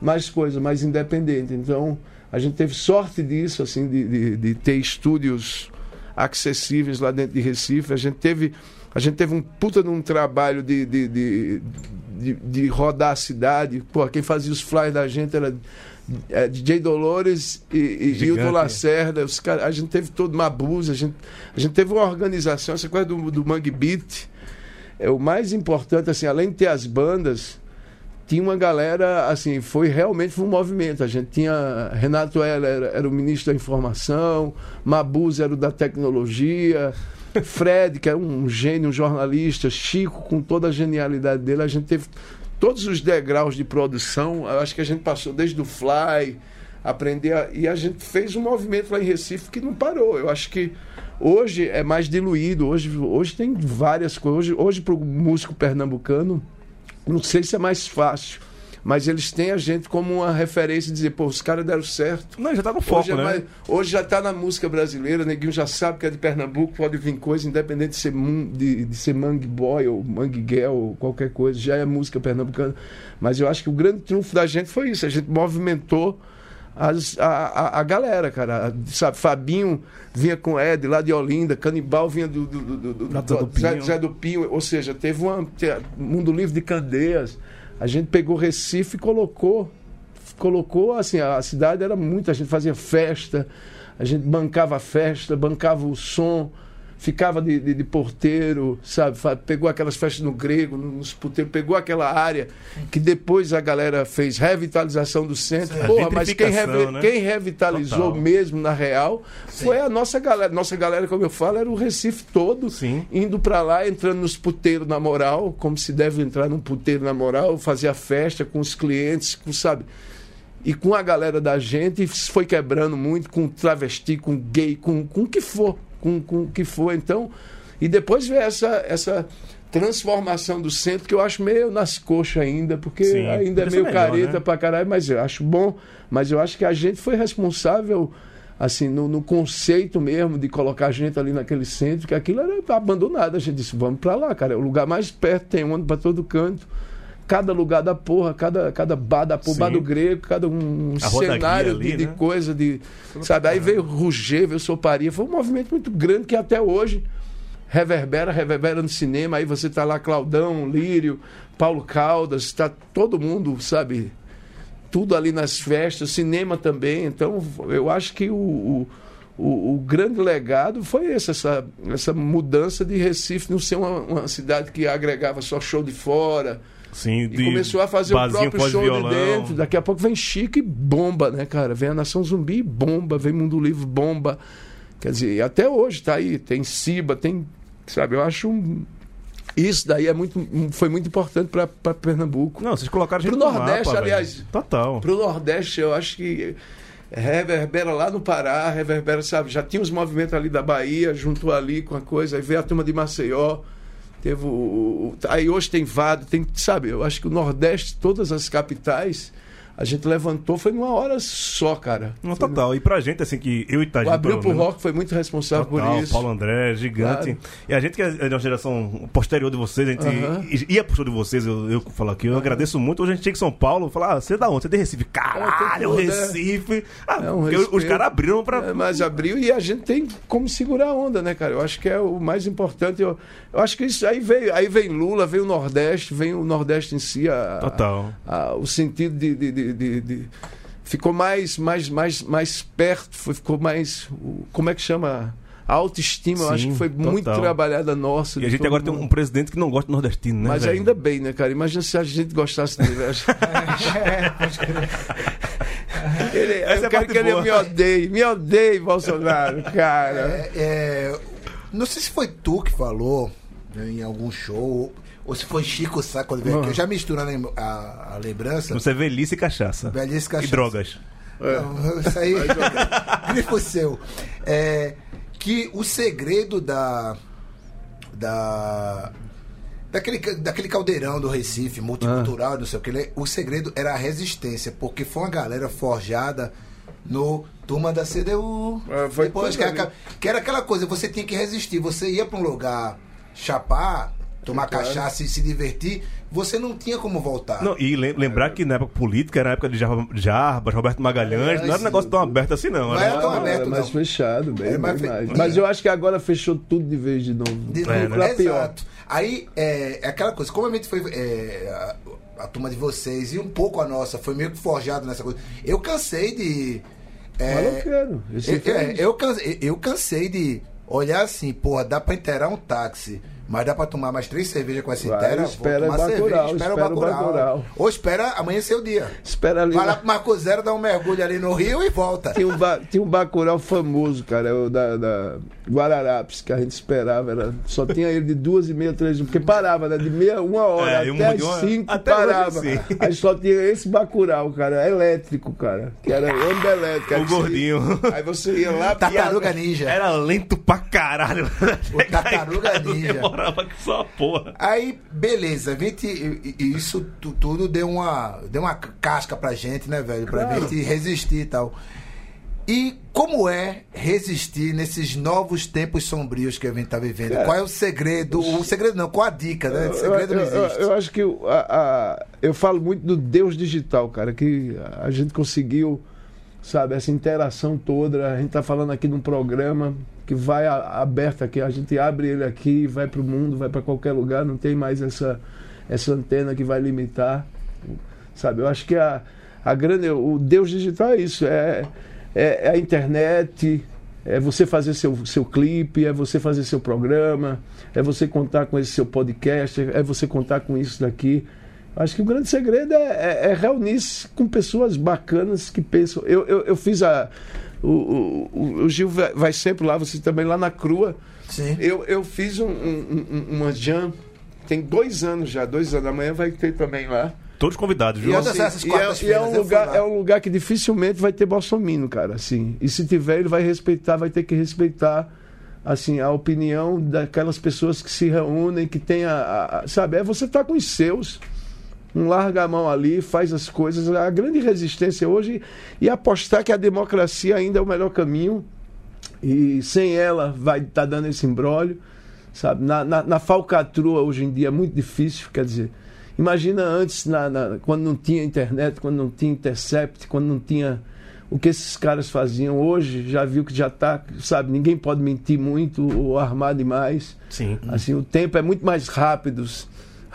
mais coisa, mais independente. Então a gente teve sorte disso, assim, de, de, de ter estúdios acessíveis lá dentro de Recife. A gente teve, a gente teve um puta de um trabalho de, de, de, de, de rodar a cidade. Pô, quem fazia os flyers da gente era é, DJ Dolores e, e. Hilton Lacerda. Os cara, a gente teve todo Mabuse, a gente, a gente teve uma organização, essa coisa do, do Mangue Beat. É o mais importante, assim, além de ter as bandas, tinha uma galera, assim, foi realmente foi um movimento. A gente tinha Renato Heller era, era o ministro da informação, Mabuse era o da tecnologia, Fred, que é um gênio, um jornalista, Chico, com toda a genialidade dele, a gente teve todos os degraus de produção. Acho que a gente passou desde o Fly, aprender a, e a gente fez um movimento lá em Recife que não parou. Eu acho que hoje é mais diluído, hoje, hoje tem várias coisas. Hoje, hoje para o músico pernambucano, não sei se é mais fácil, mas eles têm a gente como uma referência de dizer, pô, os caras deram certo. Não, já tá no foco, Hoje, é né? mais- hoje já está na música brasileira, neguinho já sabe que é de Pernambuco, pode vir coisa, independente de ser, de, de ser Mangue Boy ou Mangue Girl ou qualquer coisa, já é música pernambucana. Mas eu acho que o grande triunfo da gente foi isso, a gente movimentou as- a, a, a galera, cara. Sabe, Fabinho vinha com Ed lá de Olinda, Canibal vinha do, do, do, do, do, Zé do Zé, do Pinho, ou seja, teve te- Mundo Livre de Candeias. A gente pegou Recife e colocou colocou assim, a cidade era muito, a gente fazia festa, a gente bancava a festa, bancava o som, ficava de, de- de porteiro, sabe? Pegou aquelas festas no grego, no- nos puteiros, pegou aquela área que depois a galera fez revitalização do centro. Certo. Porra, mas quem, reve- né? quem revitalizou Total. mesmo na real foi a nossa galera. Nossa galera, como eu falo, era o Recife todo Sim. indo pra lá, entrando nos puteiros na moral, como se deve entrar num puteiro na moral, fazer a festa com os clientes, com, sabe? E com a galera da gente, foi quebrando muito com travesti, com gay, com, com o que for, com, com o que for. Então, e depois veio essa, essa transformação do centro que eu acho meio nas coxas ainda, porque Sim, ainda é meio melhor, careta né? pra caralho, mas eu acho bom. Mas eu acho que a gente foi responsável, assim, no, no conceito mesmo de colocar a gente ali naquele centro, que aquilo era abandonado. A gente disse, vamos pra lá, cara. É o lugar mais perto, tem onda pra todo canto. Cada lugar da porra, cada, cada bar da porra, bar do grego, cada um cenário ali, de, de né? coisa, de. Sabe? Aí veio Ruger, veio Soparia. Foi um movimento muito grande que até hoje reverbera, reverbera no cinema. Aí você tá lá, Claudão, Lírio, Paulo Caldas, tá todo mundo, sabe? Tudo ali nas festas, cinema também. Então, eu acho que o, o, o- o grande legado foi esse, essa, essa mudança de Recife não ser uma, uma cidade que agregava só show de fora. Sim, E começou a fazer o próprio show pós-violão. de dentro. Daqui a pouco vem Chico e bomba, né, cara? Vem a Nação Zumbi e bomba, vem Mundo Livre bomba. Quer dizer, até hoje tá aí, tem Ciba, tem. Sabe, eu acho um. Isso daí é muito, foi muito importante para Pernambuco. Não, vocês colocaram a gente Pro no Nordeste, mapa, aliás. velho. Total. Pro Nordeste, eu acho que reverbera lá no Pará, reverbera, sabe? Já tinha os movimentos ali da Bahia, juntou ali com a coisa, aí veio a turma de Maceió. Teve o, o- aí hoje tem Vado, tem, sabe, eu acho que o Nordeste, todas as capitais, a gente levantou, foi numa hora só, cara. Foi total. E pra gente, assim, que eu e. Abril pelo pro Rock foi muito responsável Total, por isso. Paulo André, gigante. Claro. E a gente que é de uma geração posterior de vocês, a gente Aham. ia pro show de vocês, eu, eu falo aqui, eu agradeço muito. Hoje a gente chega em São Paulo, fala, ah, você é da onde? Você é de Recife? Caralho, É, tudo, Recife! Ah, É um porque os- caras abriram pra. É, mas abriu e a gente tem como segurar a onda, né, cara? Eu acho que é o mais importante. Eu, eu acho que isso aí veio, aí vem Lula, vem o Nordeste, vem o Nordeste em si, a, Total. a- o sentido de, de- de- de- de- ficou mais, mais, mais, mais perto, foi- ficou mais, como é que chama? A autoestima, eu Sim, acho que foi muito total. trabalhada nossa. E de a gente agora tem mundo. um presidente que não gosta de nordestino, né? Mas velho? ainda bem, né, cara? Imagina se a gente gostasse dele. eu acho- ele, Essa é eu a quero parte que ele boa. me odeie. Me odeie, Bolsonaro, cara. É, é, não sei se foi tu que falou né, em algum show, ou se foi Chico Sá quando veio aqui. Eu já misturo a, lem- a- a lembrança. Você é velhice e cachaça. Velhice e cachaça. E drogas. Não, isso aí. grifo seu. É, que o segredo da. Da. Daquele, daquele caldeirão do Recife, multicultural, não sei o que, o segredo era a resistência, porque foi uma galera forjada no Turma da CDU. É, foi Depois, tudo que, era, que era aquela coisa, você tinha que resistir. Você ia para um lugar chapar, tomar Claro. cachaça e se divertir, você não tinha como voltar. Não, e lem- lembrar que na época política era a época de Jarba- Jarbas, Roberto Magalhães, não era um negócio tão aberto assim, não. Não Era- era tão Não, aberto, era mais não. fechado, bem, Era mais bem mais. Mas eu acho que agora fechou tudo de vez de novo. De É, novo, né? Exato. pior. Aí é, é aquela coisa, como a gente foi. é, a, a turma de vocês e um pouco a nossa foi meio que forjado nessa coisa. Eu cansei de. É, Maloqueiro. Eu, foi- é, eu, cansei, eu cansei de olhar assim, porra, dá pra inteirar um táxi. Mas dá pra tomar mais três cervejas com essa Vai, inteira? vou espera tomar Bacurau, cerveja, espera o espera o Bacurau. Bacurau. Ou espera amanhecer o dia. Espera ali. Vai lá pro Marco Zero, dá um mergulho ali no rio e volta. Tinha um, ba... Tinha um Bacurau famoso, cara, é o da, da Guararapes, que a gente esperava. Era... Só tinha ele de duas e meia, três, porque parava, né? De meia, uma hora É, até uma- às de uma- cinco até parava. assim. Aí só tinha esse Bacurau, cara, elétrico, cara, que era onda elétrica. O Aí você- gordinho. Aí você ia lá... Tartaruga Ninja. Era lento pra caralho. O Tartaruga Ninja. Demorava que só uma porra. Aí, beleza, a gente, e- e isso tu- tudo deu uma, deu uma casca pra gente, né, velho? Pra Claro. gente resistir e tal. E como é resistir nesses novos tempos sombrios que a gente tá vivendo? Cara, qual é o segredo? O segredo não, qual a dica, né? O segredo eu, não eu- existe. eu acho que a- a- eu falo muito do Deus digital, cara, que a gente conseguiu, sabe, essa interação toda. A gente tá falando aqui num programa que vai a- aberto aqui, a gente abre ele aqui, vai para o mundo, vai para qualquer lugar, não tem mais essa, essa antena que vai limitar, sabe? Eu acho que a, a grande, o Deus digital é isso, é, é, é a internet, é você fazer seu, seu clipe, é você fazer seu programa, é você contar com esse seu podcast, é você contar com isso daqui. Acho que o grande segredo é, é- é reunir-se com pessoas bacanas que pensam. Eu, eu, eu fiz a. O, o, o- Gil vai, vai sempre lá, você também lá na Crua. Sim. Eu, eu fiz um, um- um- uma jam, tem dois anos já, dois anos. Amanhã vai ter também lá. Todos convidados, viu? E Todas essas e é, e é um lugar, é um lugar que dificilmente vai ter bolsominion, cara, assim. E se tiver, ele vai respeitar, vai ter que respeitar assim a opinião daquelas pessoas que se reúnem, que tem a, a- a- sabe, é você tá com os seus, um larga a mão ali, faz as coisas. A grande resistência hoje e apostar que a democracia ainda é o melhor caminho e sem ela vai estar dando esse embrólio, sabe? Na, na, na falcatrua hoje em dia é muito difícil, quer dizer, imagina antes, na, na- quando não tinha internet, quando não tinha intercept, quando não tinha o que esses caras faziam. Hoje já viu que já está, sabe? Ninguém pode mentir muito ou armar demais. Sim. Assim, o tempo é muito mais rápido.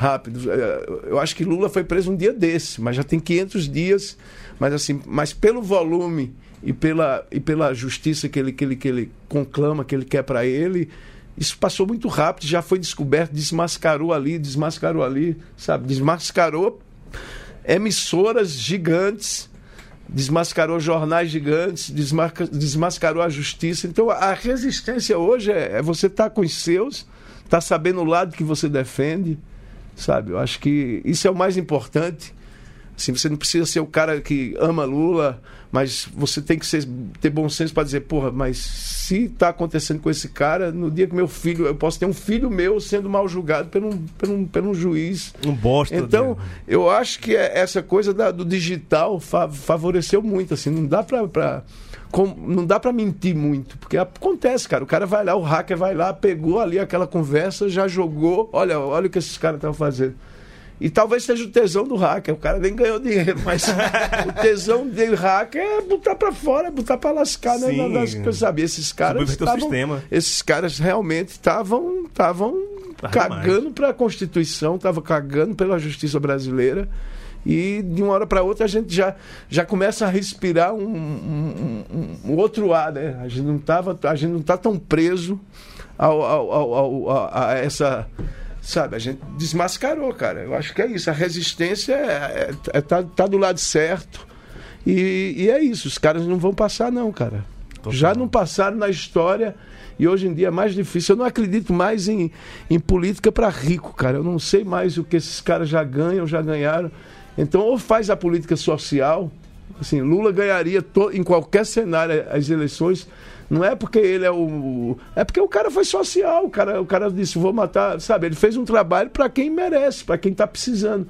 Rápido. É, Eu acho que Lula foi preso um dia desse, mas já tem 500 dias. Mas assim, mas pelo volume e pela, e pela justiça que ele, que, ele, que ele conclama, que ele quer para ele, isso passou muito rápido, já foi descoberto, desmascarou ali, desmascarou ali, sabe? Desmascarou emissoras gigantes, desmascarou jornais gigantes, desmarca- desmascarou a justiça. Então a resistência hoje é, é você estar com os seus, estar sabendo o lado que você defende, sabe? Eu acho que isso é o mais importante. Assim, você não precisa ser o cara que ama Lula, mas você tem que ser- ter bom senso para dizer, porra, mas se está acontecendo com esse cara, no dia que meu filho, eu posso ter um filho meu sendo mal julgado por um, por um, por um juiz. Um bosta. Então, de- eu acho que é- essa coisa da- do digital fa- favoreceu muito, assim, não dá pra, pra- com- não dá para mentir muito, porque acontece, cara, o cara vai lá, o hacker vai lá, pegou ali aquela conversa, já jogou, olha, olha o que esses caras estão fazendo. E talvez seja o tesão do hacker, o cara nem ganhou dinheiro, mas o tesão do hacker é botar pra fora, botar pra lascar, né? Nas sabe? Esses caras sistema. esses caras realmente estavam estavam cagando para a Constituição, estavam cagando pela justiça brasileira. E de uma hora para outra a gente já, já começa a respirar um, um- um- outro ar, né? A gente não tava, a gente não tá tão preso ao, ao- ao- ao- a, essa sabe, a gente desmascarou, cara. Eu acho que é isso. A resistência é, é- é- tá, tá do lado certo. E, e é isso. Os caras não vão passar, não, cara. Já não passaram na história e hoje em dia é mais difícil. Eu não acredito mais em, em política para rico, cara. Eu não sei mais o que esses caras já ganham, já ganharam. Então, ou faz a política social, assim, Lula ganharia em qualquer cenário as eleições. Não é porque ele é o. É porque o cara foi social. O cara, o cara disse: vou matar. Sabe, ele fez um trabalho para quem merece, para quem está precisando.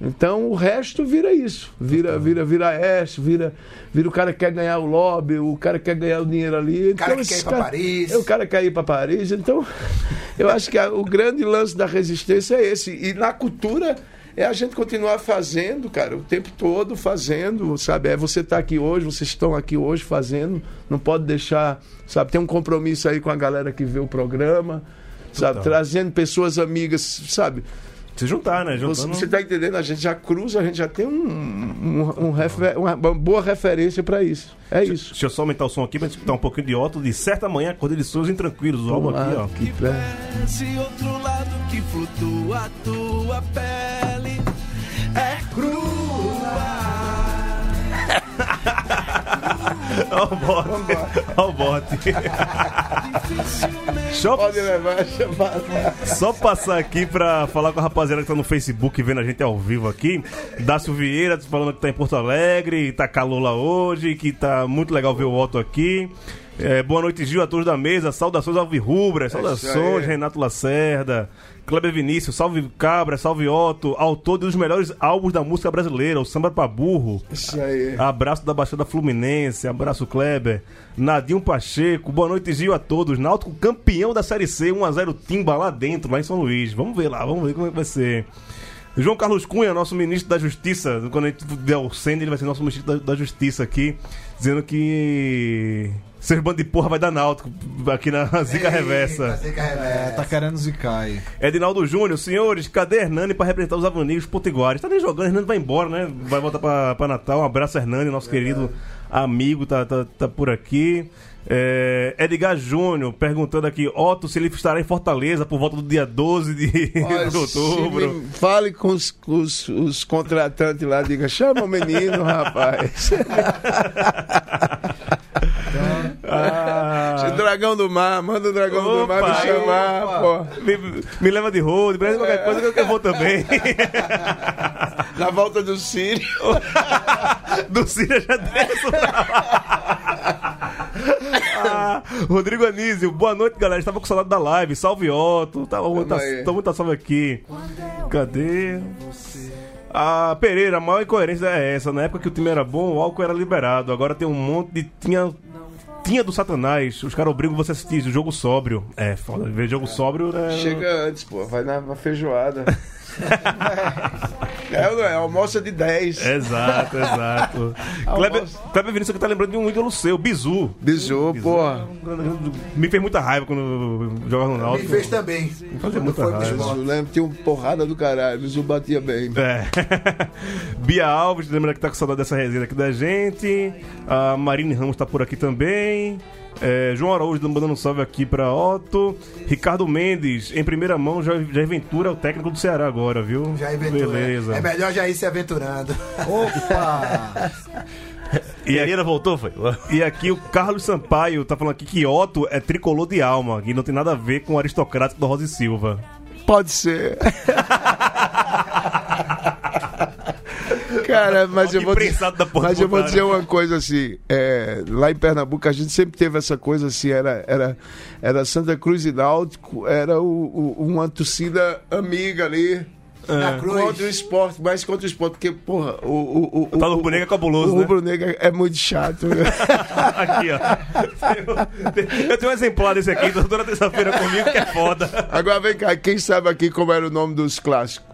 Então o resto vira isso. Vira, vira, vira S, vira, vira o cara que quer ganhar o lobby, o cara que quer ganhar o dinheiro ali. cara que esses quer ir pra caras- Paris. O cara que quer ir para Paris. Então, eu acho que a- o grande lance da resistência é esse. E na cultura é a gente continuar fazendo, cara, o tempo todo fazendo, sabe? É você estar aqui hoje, vocês estão aqui hoje fazendo, não pode deixar, sabe? Tem um compromisso aí com a galera que vê o programa, sabe? Trazendo pessoas amigas, sabe? Se juntar, né? Você, Juntando... você tá entendendo? A gente já cruza, a gente já tem um, um- um refer- uma boa referência para isso. É isso. Deixa eu só aumentar o som aqui pra gente escutar um pouquinho de Otto. De certa manhã, acordei de sonhos intranquilos. O álbum aqui, ó. Que pé. Esse outro lado que flutua a tua pele é crua. Ó o bote. Ó o bote. Só, Pode levar, chamar. só passar aqui pra falar com a rapaziada que tá no Facebook vendo a gente ao vivo aqui. Dácio Vieira falando que tá em Porto Alegre, tá calor lá hoje, que tá muito legal ver o Otto aqui. É, boa noite, Gil, a todos da mesa. Saudações ao Virrubra, saudações, aí. Renato Lacerda. Kleber Vinícius, salve Cabra, salve Otto, autor dos melhores álbuns da música brasileira, o Samba pra Burro. Isso aí. Abraço da Baixada Fluminense, abraço Kleber. Nadinho Pacheco, boa noite, Gil, a todos. Náutico campeão da Série C, 1x0 Timba lá dentro, lá em São Luís. Vamos ver lá, vamos ver como é que vai ser. João Carlos Cunha, nosso ministro da Justiça, quando a gente der o Senna, ele vai ser nosso ministro da, da Justiça aqui, dizendo que seus bandos de porra vai dar Náutico aqui na Zica Reversa. Zica É, Reversa. tá querendo zicar aí. Edinaldo Júnior, senhores, cadê Hernani pra representar os avanicos potiguares? Tá nem jogando, Hernani vai embora, né? Vai voltar pra, pra Natal. Um abraço, Hernani, nosso querido amigo, tá, tá, tá por aqui. É, Edgar Júnior perguntando aqui, Otto, se ele estará em Fortaleza por volta do dia 12 de, Olha, de outubro. me- Fale com os, os- os contratantes lá, diga, chama o menino, rapaz. Ah, dragão do mar, manda o dragão do mar me Opa, chamar, opa. pô. me, me leva de road, Brasil, qualquer coisa que eu vou também. Na volta do Sírio. Do Cira já desce. Ah, Rodrigo Anísio, boa noite, galera. Estava com saudade da live. Salve Otto. Tava muita, tô muita salve aqui. Cadê? A Pereira, a maior incoerência é essa. Na época que o time era bom, o álcool era liberado. Agora tem um monte de. Tinha. Tinha do Satanás. Os caras obrigam você a assistir o jogo sóbrio. É, foda. Ver jogo sóbrio, né? Chega antes, pô, vai na feijoada. é, ou não é, almoça de 10. Exato, exato. Kleber, Kleber Vinícius que tá lembrando de um ídolo seu, Bizu. Bizu, porra. Me fez muita raiva quando jogava no Me Náutico. fez também. Fazia muita Foi raiva. Eu lembro, tinha uma porrada do caralho, Bizu batia bem. É. Bia Alves, lembra que tá com saudade dessa resenha aqui da gente. A Marine Ramos tá por aqui também. É, João Araújo mandando um salve aqui pra Otto. Ricardo Mendes, em primeira mão, Jair Jair Ventura é o técnico do Ceará agora, viu? Já aventura. Beleza. É melhor já ir se aventurando. Opa! E, Pereira voltou, foi? e aqui o Carlos Sampaio tá falando aqui que Otto é tricolor de alma, que não tem nada a ver com o aristocrático do Rosa e Silva. Pode ser. Cara, mas eu, vou mas eu vou dizer uma coisa assim. é, lá em Pernambuco a gente sempre teve essa coisa assim. Era, era, era Santa Cruz e Náutico, era o, o- uma torcida amiga ali. Na cruz. Contra o esporte, mais contra o esporte, porque, porra, o. o, o O tal do rubro-negro é cabuloso, O né? rubro-negro é muito chato. Aqui, ó. Eu tenho um exemplar desse aqui, toda terça-feira comigo, que é foda. Agora vem cá, quem sabe aqui como era o nome dos clássicos?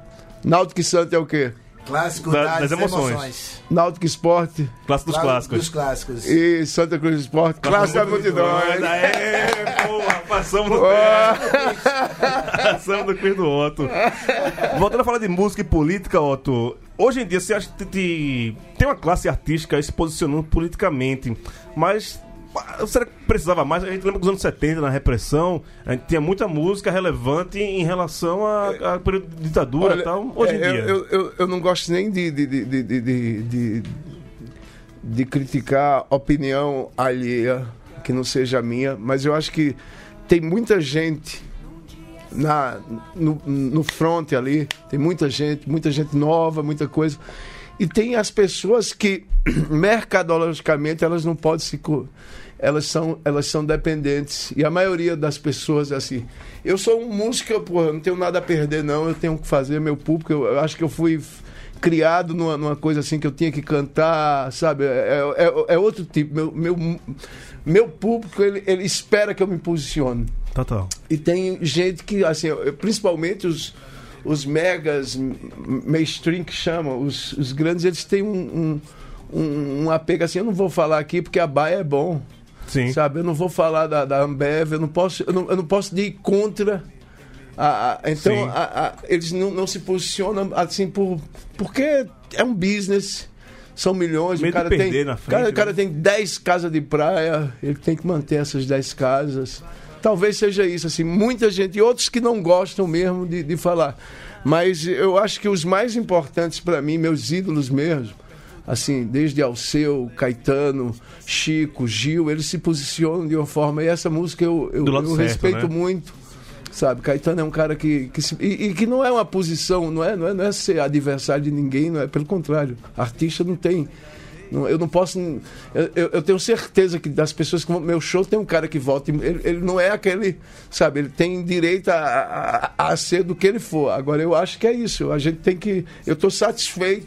Náutico e Santa é o quê? Clássico Da- das, das emoções. emoções. Náutico Esporte Clássico dos Clá- clássicos. Dos clássicos. e Santa Cruz Esporte. Clássico da multidão. Aê, porra, passamos no pé. Passamos no quiz do Otto. Voltando a falar de música e política, Otto. Hoje em dia, você acha que te- tem uma classe artística se posicionando politicamente, mas será que precisava mais? A gente lembra nos anos 70, na repressão, a gente tinha muita música relevante em relação a- a período de ditadura e Olha, tal. Hoje em é, dia. Eu, eu, eu não gosto nem de, de, de, de, de, de- criticar opinião alheia, que não seja a minha, mas eu acho que tem muita gente na, no, no front ali, tem muita gente, muita gente nova, muita coisa. E tem as pessoas que, mercadologicamente, elas não podem se. Elas são, elas são dependentes. E a maioria das pessoas é assim. Eu sou um músico, porra, não tenho nada a perder, não. Eu tenho que fazer meu público. Eu, eu acho que eu fui criado numa, numa coisa assim que eu tinha que cantar, sabe? É, é, é outro tipo. Meu, meu, meu público, ele, ele espera que eu me posicione. Total. E tem gente que, assim, principalmente os, os megas mainstream que chamam, os, os grandes, eles têm um, um, um, um apego assim. Eu não vou falar aqui porque a baia é bom, Sim. sabe? Eu não vou falar da, da Ambev, eu não posso, eu não, eu não posso ir contra. A, a- então, a- eles não, não se posicionam assim por, porque é um business. São milhões, Medo o cara tem, frente, cara, o cara né? tem 10 casas de praia, ele tem que manter essas 10 casas. Talvez seja isso, assim, muita gente, e outros que não gostam mesmo de, de falar. Mas eu acho que os mais importantes para mim, meus ídolos mesmo, assim, desde Alceu, Caetano, Chico, Gil, eles se posicionam de uma forma, e essa música eu, eu, eu certo, respeito né? muito. Sabe, Caetano é um cara que, que se- e, e que não é uma posição, não é, não é, não é ser adversário de ninguém, não é pelo contrário. Artista não tem. não- eu não posso. Eu, eu- tenho certeza que das pessoas que vão. Meu show tem um cara que volta. e Ele, ele não é aquele. Sabe, ele tem direito a, a, a ser do que ele for. Agora eu acho que é isso. A gente tem que. Eu estou satisfeito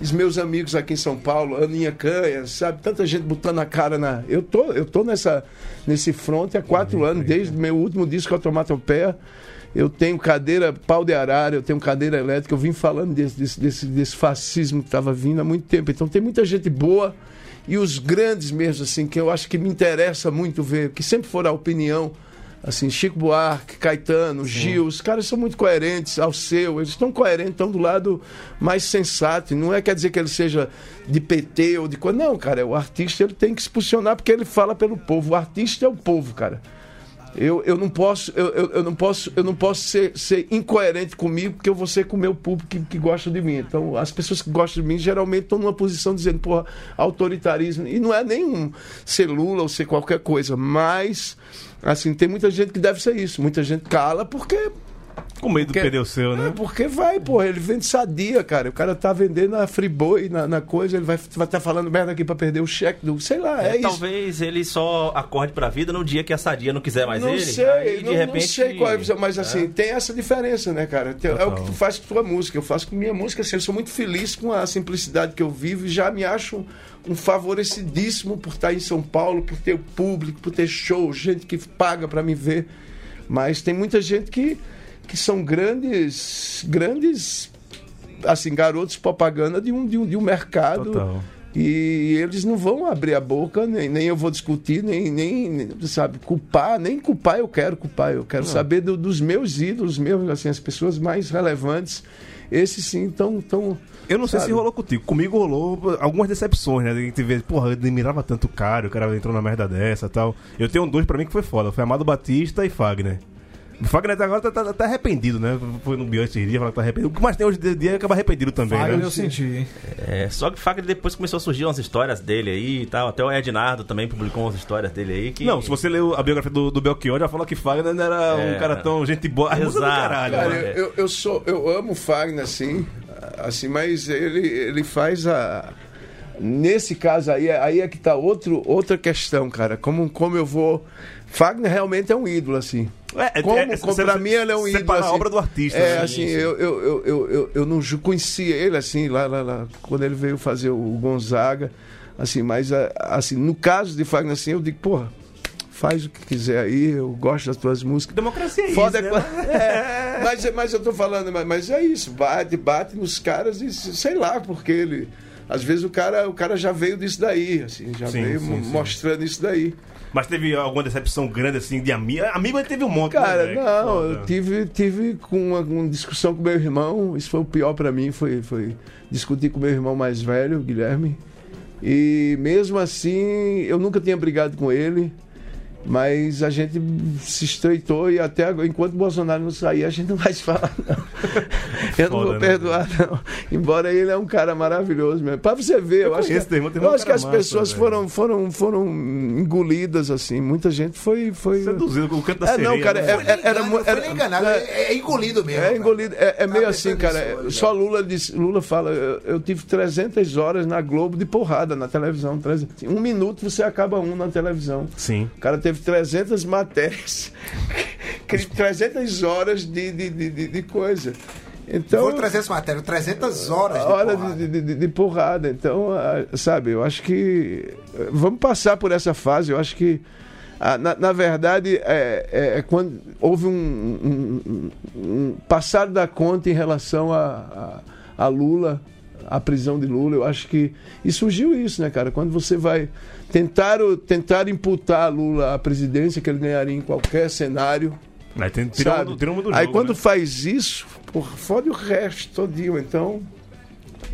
os meus amigos aqui em São Paulo, Aninha Canha, sabe? Tanta gente botando a cara na. Eu tô, eu tô nessa, nesse front há quatro anos, desde meu último disco Automatopeia. Eu tenho cadeira pau de arara, eu tenho cadeira elétrica, eu vim falando desse, desse, desse, desse fascismo que estava vindo há muito tempo. Então tem muita gente boa e os grandes mesmo, assim, que eu acho que me interessa muito ver, que sempre foram a opinião Assim, Chico Buarque, Caetano, Gil, os caras são muito coerentes ao seu, eles estão coerentes, estão do lado mais sensato. E não é quer dizer que ele seja de PT ou de coisa. Não, cara, o artista ele tem que se posicionar porque ele fala pelo povo. O artista é o povo, cara. Eu, eu não posso, eu, eu, não posso, eu não posso ser, ser incoerente comigo porque eu vou ser com o meu público que, que gosta de mim. Então, as pessoas que gostam de mim geralmente estão numa posição dizendo, porra, autoritarismo. E não é nenhum ser Lula ou ser qualquer coisa, mas assim, tem muita gente que deve ser isso. Muita gente cala porque Com medo de Porque- perder o seu, é, né? porque vai, porra, ele vende sadia, cara. O cara tá vendendo a Friboi na, na coisa, ele vai estar tá falando merda aqui pra perder o cheque do. Sei lá, é, É, isso. talvez ele só acorde pra vida no dia que a Sadia não quiser mais não ele. sei, aí, de não, repente, não sei qual é a visão, mas assim, tem essa diferença, né, cara? Tem- é o que tu faz com tua música. Eu faço com minha música, assim, eu sou muito feliz com a simplicidade que eu vivo e já me acho um favorecidíssimo por estar em São Paulo, por ter o público, por ter show, gente que paga pra me ver. Mas tem muita gente que, que são grandes, grandes, assim, garotos propaganda de um, de um, de um mercado. Total. E eles não vão abrir a boca, nem, nem eu vou discutir, nem, nem, sabe, culpar, nem culpar eu quero culpar, eu quero saber do- dos meus ídolos mesmo, assim, as pessoas mais relevantes. Esses sim estão. Tão, Eu não sei sabe? se rolou contigo. Comigo rolou algumas decepções, né? De gente ver, porra, eu admirava tanto o cara, o cara entrou na merda dessa e tal. Eu tenho dois pra mim que foi foda. Foi Amado Batista e Fagner. O Fagner até agora tá, tá, tá arrependido, né? Foi no Bianchi esses dias, falou que tá arrependido. O que mais tem hoje em dia acaba arrependido também, Fagner né? eu senti, hein? É, só que o Fagner depois começou a surgir umas histórias dele aí e tal. Até o Ednardo também publicou umas histórias dele aí. Que... Não, se você leu a biografia do, do Belchior, já falou que Fagner não era É. um cara tão gente boa. Exato. caralho. Cara, né? eu, eu, eu sou, eu amo o Fagner, assim. assim, mas ele, ele faz a. Nesse caso aí, aí é que tá outro, outra questão, cara. Como, como eu vou. Fagner realmente é um ídolo, assim. É, é, Como, é, como pra mim ele é um ídolo. separar a assim. obra do artista, É, né? assim, eu, eu, eu, eu, eu, não conhecia ele, assim, lá, lá, lá, quando ele veio fazer o Gonzaga, assim, mas, a- assim, no caso de Fagner, assim, eu digo, porra, faz o que quiser aí, eu gosto das tuas músicas. Democracia é Foda isso, é né? É, mas, mas eu tô falando, mas, mas é isso, bate, bate nos caras e sei lá, porque ele. Às vezes o cara, o cara já veio disso daí, assim, já Sim, veio sim, mo- sim. mostrando isso daí. Mas teve alguma decepção grande, assim, de amigo? Amigo ele teve um monte, né, Cara? Que não, eu tive, tive com uma, uma discussão com meu irmão, isso foi o pior pra mim, foi, foi discutir com meu irmão mais velho, Guilherme. E mesmo assim, eu nunca tinha brigado com ele, mas a gente se estreitou e até agora, enquanto o Bolsonaro não sair, a gente não vai se falar, não. Eu não Foda, vou né, perdoar, não. Embora ele é um cara maravilhoso mesmo. Pra você ver, eu, Eu acho que, irmão, eu é um acho que as massa, pessoas velho. foram, foram, foram engolidas, assim. Muita gente foi. foi... Seduzido com o canto da É, não, cara, né? é- Foi nem era não foi era- nem enganado, é- é, é engolido mesmo. É engolido, é, é meio Tá assim, pensando cara. hoje, Só? Lula disse, Lula fala, eu, eu tive 300 horas na Globo de porrada na televisão. 300. Um minuto você acaba um na televisão. Sim. O cara teve 300 matérias, 300 horas de, de, de, de- coisa. Então, Foram 300 matérias, 300 horas de hora porrada. de, de, de- porrada. Então, ah, sabe, eu acho que. Vamos passar por essa fase. Eu acho que. ah, na, na verdade, é, é- é quando houve um, um, um- passar da conta em relação a, a, a Lula, a prisão de Lula. Eu acho que. E surgiu isso, né, cara? Quando você vai. Tentaram, tentaram imputar a Lula à presidência, que ele ganharia em qualquer cenário. Aí tem, um, tira uma do Aí jogo, quando né? faz isso, porra, fode o resto todinho. Então,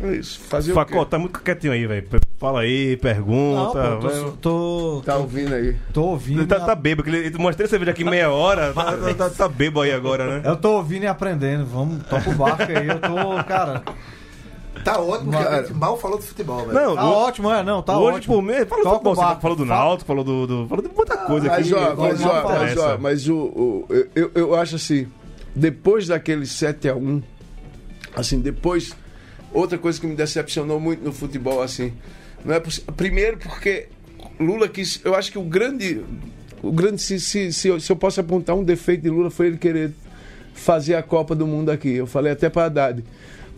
é isso. Fazer quê? tá muito quietinho aí, velho. Fala aí, Não, pergunta. pô, vai- tô, tô, Tá ouvindo aí? tô ouvindo. Ele tá, e tá bêbado, que ele, ele mostrei essa vídeo aqui meia hora. Tá, tá, tá, tá bêbado aí agora, né? Eu tô ouvindo e aprendendo. Vamos, toca o barco aí. Eu tô, cara. Tá ótimo, porque a gente mal falou do futebol, velho. Não, Tá o- ótimo, é, não, tá hoje ótimo. por mês. Fala do futebol, você falou do Náutico, falou do, do. Falou de muita coisa Mas, aqui. ó, mas, ó, mas, ó, mas o, o- eu- eu, eu acho assim, depois daquele 7x1, assim, depois, outra coisa que me decepcionou muito no futebol, assim, não é primeiro porque Lula quis, eu acho que o grande, o grande se, se, se, eu, se eu posso apontar um defeito de Lula foi ele querer fazer a Copa do Mundo aqui. Eu falei até para Haddad.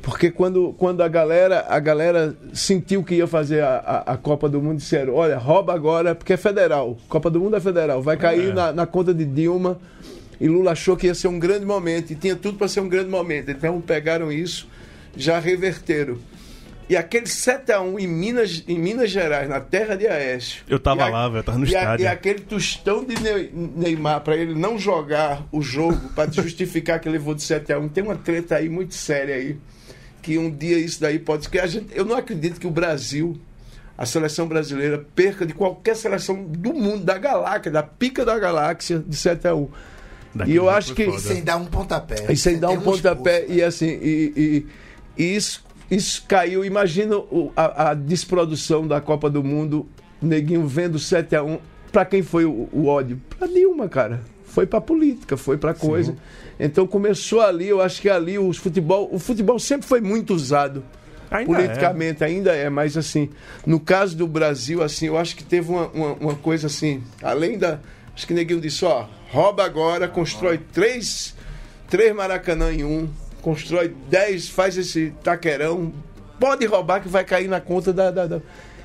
Porque quando, quando a galera a galera sentiu que ia fazer a, a, a Copa do Mundo, disseram: olha, rouba agora, porque é federal. Copa do Mundo é federal. Vai cair É. na, na conta de Dilma. E Lula achou que ia ser um grande momento. E tinha tudo para ser um grande momento. Então pegaram isso, já reverteram. E aquele 7x1 em Minas, em Minas Gerais, na terra de Aécio. Eu tava a- lá, velho, tava no e estádio. E aquele tostão de Ney- Neymar para ele não jogar o jogo, para justificar que ele levou de 7x1. Tem uma treta aí muito séria aí. Que um dia isso daí pode. Que a gente, eu não acredito que o Brasil, a seleção brasileira, perca de qualquer seleção do mundo, da galáxia, da pica da galáxia, de 7x1. Daquele E eu acho que- foda. Sem dar um pontapé. E sem dar um pontapé. E assim, e, e- e isso, isso caiu. Imagina o- a, a desprodução da Copa do Mundo, neguinho vendo 7x1. Pra quem foi o, o ódio? Pra Dilma, cara. Foi pra política, foi pra coisa. Então começou ali, eu acho que ali os futebol, o futebol sempre foi muito usado Ainda politicamente, ainda é, mas assim, no caso do Brasil, assim, eu acho que teve uma, uma, uma coisa assim, além da. Acho que neguinho disse, ó, rouba agora, constrói três, três Maracanã em um, constrói dez, faz esse taquerão, pode roubar que vai cair na conta da. da- da-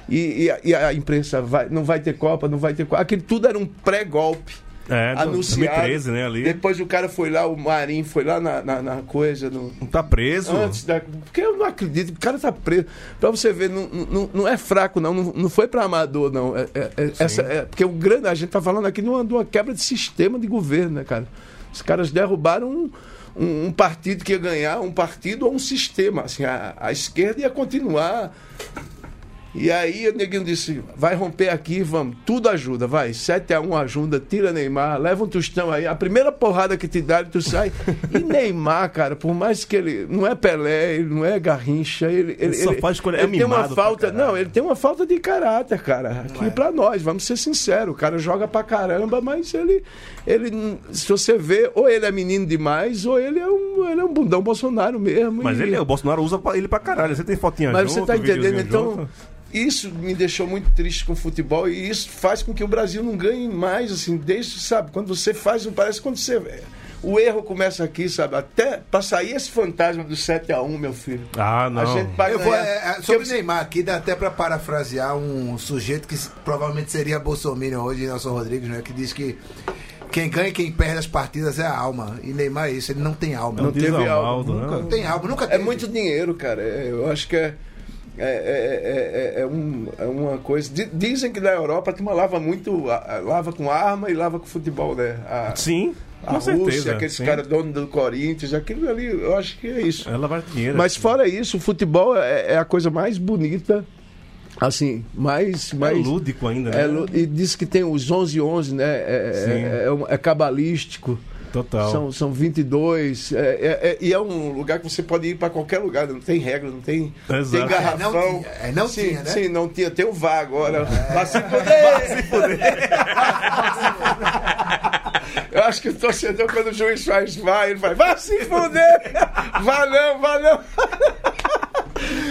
e, e a, e a imprensa vai, não vai ter Copa, não vai ter Copa. Aquilo tudo era um pré-golpe É, do- anunciado. 2013, né, ali. Depois o cara foi lá, o Marinho foi lá na, na, na coisa, no, Não tá preso. Antes da. Porque eu não acredito, o cara tá preso. Pra você ver, não, não, não é fraco, não. Não, não foi pra amador, não. É, é- é- essa, é- porque o grande. A gente tá falando aqui de uma, de uma quebra de sistema de governo, né, cara? Os caras derrubaram um, um, um partido que ia ganhar, um partido ou um sistema. Assim, a, a esquerda ia continuar E aí o neguinho disse: vai romper aqui, vamos, tudo ajuda, vai. 7x1 ajuda, tira Neymar, leva um tostão aí. A primeira porrada que te dá, tu sai. E Neymar, cara, por mais que ele. Não é Pelé, ele não é Garrincha, ele. Ele, só faz escolher- é ele tem uma falta. Não, ele tem uma falta de caráter, cara. Aqui é. pra nós, vamos ser sinceros. O cara joga pra caramba, mas ele. ele se você vê, ou ele é menino demais, ou ele é um, ele é um bundão Bolsonaro mesmo. Mas e- ele, o Bolsonaro usa ele pra caralho. Você tem fotinha mas junto, você tá entendendo? Então, junto. Isso me deixou muito triste com o futebol e isso faz com que o Brasil não ganhe mais, assim, desde, sabe, quando você faz, parece quando você. O erro começa aqui, sabe? Até pra sair esse fantasma do 7x1, meu filho. Ah, não. A gente vai Eu vou, ganhar. é, é, Porque sobre o Neymar aqui, dá até pra parafrasear um sujeito que provavelmente seria Bolsonaro hoje, Nelson Rodrigues, né? Que diz que quem ganha e quem perde as partidas é a alma. E Neymar é isso, ele não tem alma. Não Não teve algo, Aldo, nunca. né? Não tem alma, nunca É teve. muito dinheiro, cara. É, eu acho que é. É, é- é- é- é um- é uma coisa. di- Dizem que na Europa a turma lava muito. lava com arma e lava com futebol, né? A, Sim, a Rússia, certeza. aqueles caras donos do Corinthians, aquilo ali, eu acho que é isso. Ela vai dinheiro. Mas fora isso, o futebol é, é a coisa mais bonita, assim, mais... é mais lúdico ainda, né? é e diz que tem os 11-11, né? É, é, é, é cabalístico. Total. São, são 22. É, é, é, e é um lugar que você pode ir para qualquer lugar, não tem regra, não tem, Exato. tem É, garrafão. não tinha, é, não sim, tinha, né? Sim, não tinha. Tem o VAR agora. Vai se fuder! Eu acho que o torcedor, quando o juiz faz VAR, ele vai, vai se fuder! Vá não, vá não!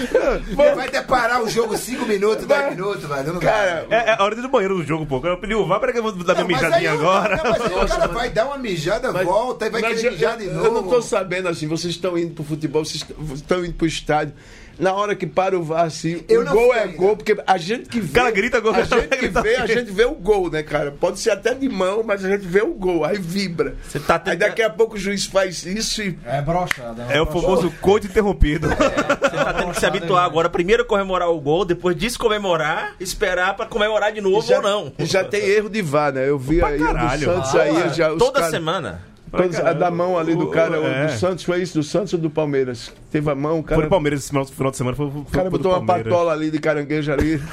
Ele vai deparar o jogo 5 minutos, 10 Vai. minutos, velho. Cara, É, é a hora de ir no banheiro do jogo, pô. Eu pedi o VAR, peraí que eu vou dar minha Não, mas mijadinha agora. Não, mas aí o cara vai dar uma mijada, Mas- volta e vai mas querer eu- mijar de novo. Eu não tô sabendo assim, vocês estão indo pro futebol, vocês estão indo pro estádio. Na hora que para o VAR, assim, Eu o gol fui é ainda. gol, porque a gente que vê. cara grita gol, A cara gente que grita vê, a gente vê o gol, né, cara? Pode ser até de mão, mas a gente vê o gol, aí vibra. Você tá Aí tentando- daqui a pouco o juiz faz isso e. É brochada. É o famoso coito interrompido. Você tá tendo que se habituar agora. Primeiro comemorar o gol, depois descomemorar, esperar pra comemorar de novo já, ou não. já tem erro de VAR, né? Eu vi Pra aí o do caralho. Santos Ah, aí. Já, os Toda caras- semana. Quando- a da mão ali do cara, o É. do Santos, foi isso? Do Santos ou do Palmeiras? Teve a mão, o cara. Foi do Palmeiras esse final, de semana. Foi, foi, O cara botou uma patola ali de caranguejo ali.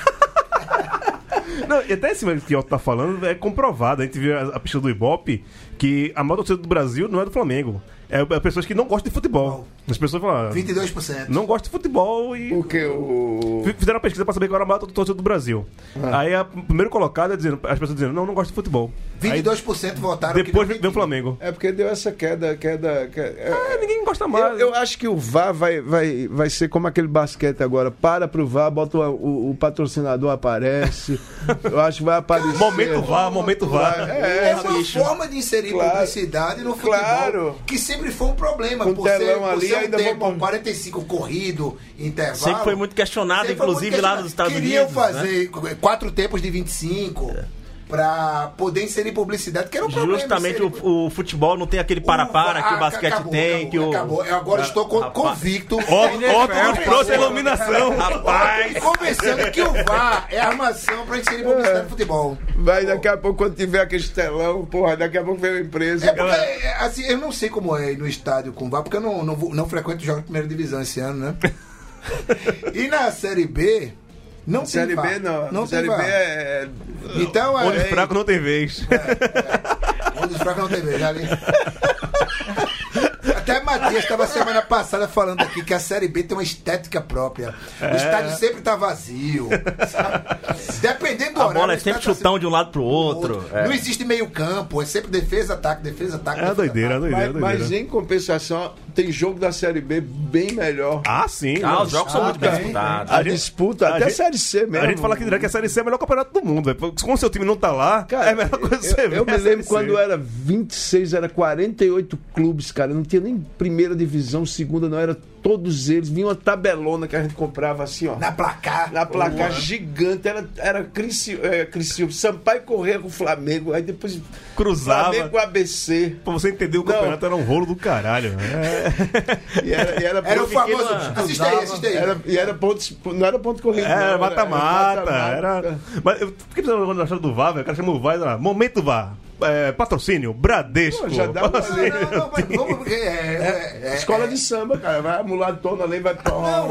Não, e até esse que o Otto tá falando é comprovado. A gente viu a, a pista do Ibope que a maior torcida do Brasil não é do Flamengo. É, é pessoas que não gostam de futebol. As pessoas falam, 22%. não gostam de futebol e. O. F- Fizeram uma pesquisa pra saber qual era a maior torcida do Brasil. Aí a primeiro colocado é dizendo, as pessoas dizendo, não, não gosto de futebol. Aí 22% votaram depois que vem o Flamengo. É porque deu essa queda. queda, queda- é- É, ninguém gosta eu, mais. eu acho que o VAR vai, vai, vai ser como aquele basquete agora. Para pro VAR, bota o, o- o patrocinador aparece. eu acho que vai aparecer. Momento VAR, momento VAR. É, É uma forma de inserir Claro. publicidade no futebol Claro. que sempre foi um problema. Com por ser, ali, um ainda tempo vamos- 45 corrido, intervalo. Sempre foi muito questionado, sempre foi inclusive muito lá nos Estados Queriam Unidos. né? fazer quatro tempos de 25 pra poder inserir publicidade, que era um problema. Justamente inserir- o, o futebol não tem aquele para-para que o basquete acabou, tem. acabou, que o... acabou. Eu agora estou Rapaz. convicto. Nos trouxe a iluminação. Rapaz, E convencendo que o VAR é armação pra inserir publicidade no futebol. Vai daqui a pouco, quando tiver aquele telão, porra, daqui a pouco vem uma empresa. É porque, é, assim, eu não sei como é ir no estádio com VAR, porque eu não, não, não frequento jogos de primeira divisão esse ano, né? e na Série B, não tem Série VAR. B não. Não Série tem B VAR. é. Então, é, Onde fraco não tem vez. Onde os fracos não tem vez, já ali. Até Matias estava semana passada falando aqui que a Série B tem uma estética própria. É. O estádio sempre tá vazio. sabe? Dependendo do a horário. bola é sempre tá chutão de um lado pro outro. É. Não existe meio campo, é sempre defesa, ataque, defesa, ataque. É defesa, doideira, é ataque. doideira, é Mas, doideira. mas em compensação, tem jogo da Série B bem melhor. Ah, sim. Ah, os jogos são muito bem disputados. A, A gente- disputa, a até gente- Série C mesmo. A gente fala aqui direto que a Série C é o melhor campeonato do mundo. Como seu time não tá lá, Cara, é a melhor coisa que você eu, vê. eu me a lembro quando era 26, era 48 clubes, cara. Não tinha nem primeira divisão, segunda, não. Era todos eles. Vinha uma tabelona que a gente comprava assim, ó. Na placar. Na placar gigante, era, era Crici, é, Criciúma, Sampaio correr com o Flamengo, aí depois Cruzava. Flamengo ABC. Pra você entender o Não. campeonato, era um rolo do caralho. É. E era, e era, Era o famoso. pequena- Assiste aí, assiste aí. era, e era ponto, não era ponto corrido. Era mata-mata. mata-mata. Era. Mas eu fiquei pensando quando achava do VAR, velho. O cara chama o VAR e lá, momento VAR. É, patrocínio, Bradesco. Pô, já dá uma Não, não, não, mas vamos é, é, é, Escola é- de samba, cara. Vai mulatona ali, vai tomar.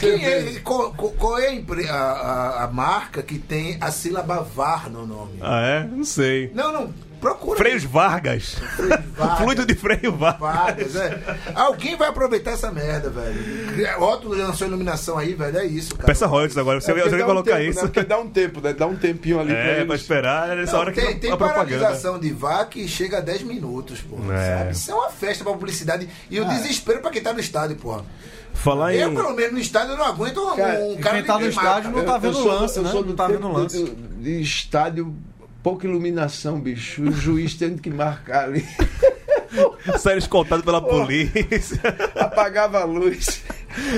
Quem é, qual, qual- é a, a- a- a marca que tem a sílaba VAR no nome? Ah, é? Não sei. Não, não. Procura. Freios Vargas. Vargas. Fluido de freio Vargas. Vargas, é. Alguém vai aproveitar essa merda, velho. Otto lançou iluminação aí, velho. É isso, cara. Peça royalties agora. Você, É vai dá um colocar tempo, isso. Né? Porque dá um tempo, né? Dá um tempinho ali É, pra eles. esperar nessa Não, hora que tem, não- tem a propaganda. paralisação de VAR que chega a 10 minutos, pô. É. Sabe? Isso é uma festa pra publicidade. E o desespero pra quem tá no estádio, pô. Falar em. Eu, pelo menos, no estádio, eu não aguento um Cara, um e cara quem tá no estádio não tá vendo o sou- lance, né? Não tá vendo lance. De estádio, pouca iluminação, bicho. O juiz tendo que marcar ali. Saindo escoltado pela polícia. Apagava a luz.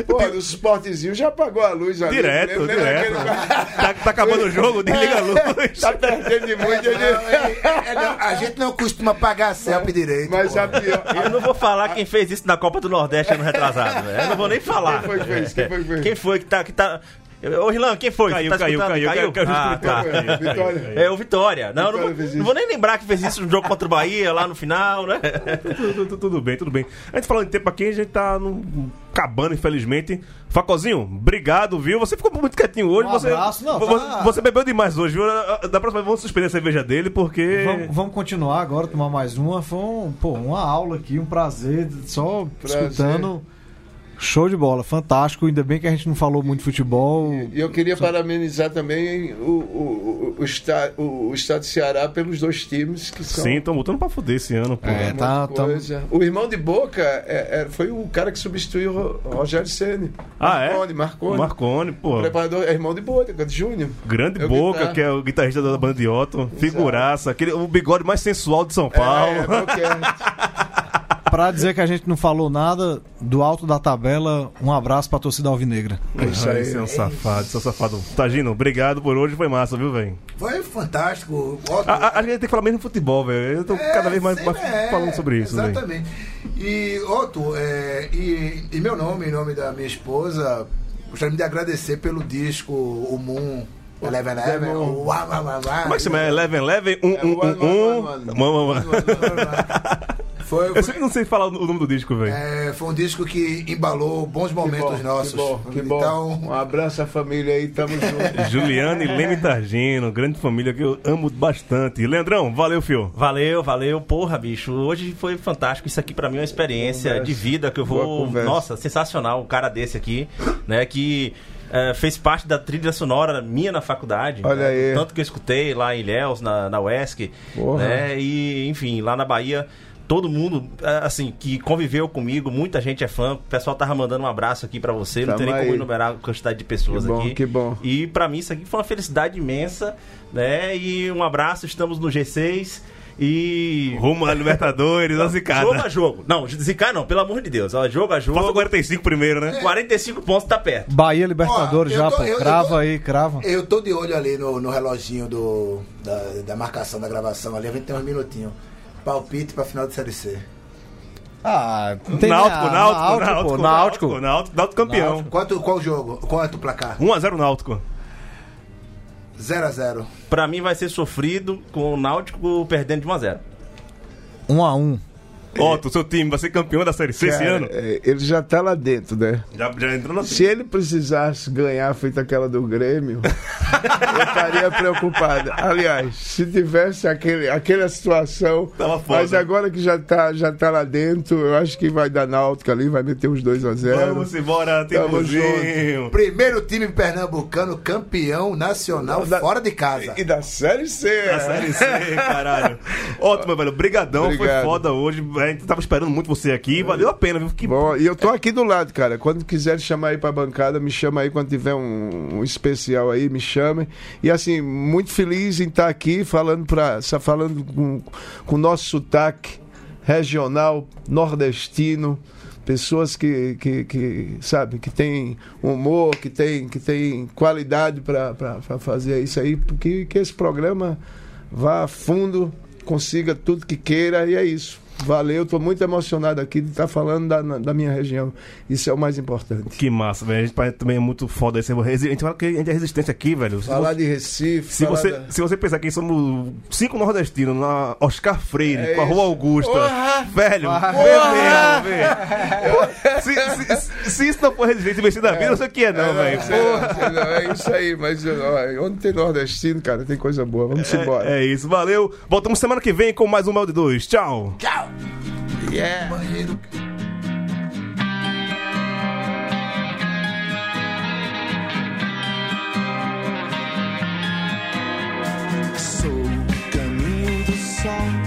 Pô, no esportezinho já apagou a luz ali. direto, Lembra direto. aquele- Tá, tá acabando o jogo, desliga a luz. Tá perdendo de muito. Não, é- é- não, a gente não costuma pagar a CEP direito. Mas pô. a pior. Eu não vou falar quem fez isso na Copa do Nordeste ano retrasado, velho. Eu não vou nem falar. Quem foi que fez? Quem foi que fez? Quem foi que tá. Que tá... Ô, Rilan, quem foi? Caiu, Tá caiu, caiu, caiu, caiu, Ah, tá. Vitória. É o Vitória. Não, Vitória não, vou, não vou nem lembrar que fez isso no jogo contra o Bahia, lá no final, né? tudo, tudo- tudo bem, tudo bem. A gente falando de tempo aqui, a gente tá no- acabando, infelizmente. Facozinho, obrigado, viu? Você ficou muito quietinho hoje. Um você, abraço. Não, você, tá- você bebeu demais hoje, viu? Da próxima vez vamos suspender a cerveja dele, porque. Vamos, vamos continuar agora, tomar mais uma. Foi um, pô, uma aula aqui, um prazer. Só Prazer. escutando. Show de bola, fantástico. Ainda bem que a gente não falou muito de futebol. E eu queria parabenizar também o, o, o, o, o, o estado de Ceará pelos dois times que são. Sim, estão botando pra fuder esse ano, pô. É, tá- tá-. O irmão de Boca é- é- foi o cara que substituiu o Ro- Rogério Ceni. Ah, é? Marconi, Marconi. Marconi, pô. O preparador é irmão de Boca, de Júnior. Grande É Boca, guitarra. que é o guitarrista da banda de Otto. Figuraça. Aquele, o bigode mais sensual de São Paulo. É, Boquete. Pra dizer que a gente não falou nada do alto da tabela, um abraço pra torcida alvinegra. É isso aí. Esse é um safado, um safado. Tagino, obrigado por hoje, foi massa, viu, velho? Foi fantástico. A, a, a gente tem que falar mesmo futebol, velho. Eu tô É, cada vez mais, mais é, falando sobre isso. Exatamente. E, Otto, é, e, e meu nome, em nome da minha esposa, gostaria de agradecer pelo disco O Moon Eleven Eleven. Uá, Uá, Uá. Como é que se chama? Eleven, Eleven, um, um, one, um, um. One. Foi, Eu foi, sempre não sei falar o nome do disco, velho. é, foi um disco que embalou bons Que momentos bom, nossos. Que bom, que bom. Então, Um abraço à família aí, tamo junto. Juliana e Leme Targino, grande família que eu amo bastante. Leandrão, valeu, fio. Valeu, valeu. Porra, bicho. Hoje foi fantástico. Isso aqui pra mim é uma experiência Conversa. de vida que eu vou. Nossa, sensacional. Um cara desse aqui, né? Que eh, fez parte da trilha sonora minha na faculdade. Olha né, aí. Tanto que eu escutei lá em Ilhéus, na, na UESC. Porra. Né, e, enfim, lá na Bahia. Todo mundo, eh, assim, que conviveu comigo, muita gente é fã. O pessoal tava mandando um abraço aqui pra você. Não Tamo tem nem aí. como enumerar a quantidade de pessoas Que bom, aqui. que bom. E pra mim isso aqui foi uma felicidade imensa, né? E um abraço, estamos no G6 e Rumo a Libertadores, a jogo zicada. a jogo. Não, zicar não, pelo amor de Deus. Ó, jogo a jogo. Falta 45 primeiro, né? 45 pontos tá perto. Bahia Libertadores já, pô. crava tô- aí, crava. eu tô de olho ali no, no reloginho do, da, da marcação da gravação ali. A gente tem uns minutinhos. Palpite pra final de Série C. Ah, Náutico, Náutico, pô, Náutico, Náutico. Náutico, Náutico, Náutico campeão. Quanto, qual jogo? Quanto o placar? 1x0 Náutico. 0x0. Pra mim vai ser sofrido com o Náutico perdendo de 1 a 0. Um a um. Otto, seu time vai ser campeão da Série C esse Cara, ano? é, ele já tá lá dentro, né? Já, já entrou na Se ele precisasse ganhar feito aquela do Grêmio, eu estaria preocupado. Aliás, se tivesse aquele, aquela situação. Tava foda. Mas agora que já tá, já tá lá dentro, eu acho que vai dar náutica ali, vai meter uns 2 a 0 Vamos embora, Tamo tempozinho. Primeiro time pernambucano campeão nacional Da- fora de casa. E da Série C. A Série C, caralho. Otto, meu velho, brigadão, foi Obrigado. foda hoje. A gente tava esperando muito você aqui, valeu a pena, viu? Que Bom, e eu tô aqui do lado, cara. Quando quiser chamar aí pra bancada, me chama aí quando tiver um, um especial aí, me chame. E assim, muito feliz em estar aqui falando para falando com com o nosso sotaque regional nordestino. Pessoas que, que, que sabe, que tem humor, que tem, que tem qualidade para fazer isso aí, porque que esse programa vá a fundo, consiga tudo que queira e é isso. Valeu, tô muito emocionado aqui de estar falando da, da minha região. Isso é o mais importante. Que massa, velho. A gente também é muito foda esse. A gente fala que a gente é resistente aqui, velho. Se Falar você- de Recife. Se você, da- se você pensar que somos cinco nordestinos na Oscar Freire, É com a Rua. Augusta, velho, vê mesmo, vê. Se, se- se isso não for resistência investida na vida, não sei o que é, não, velho. Lá, sei lá, É isso aí, mas ó, onde tem nordestino, cara, tem coisa boa. Vamos embora. É isso, valeu. Voltamos semana que vem com mais um Mel de 2. Tchau ó. Yeah. É. Banheiro. Sou o caminho do sol.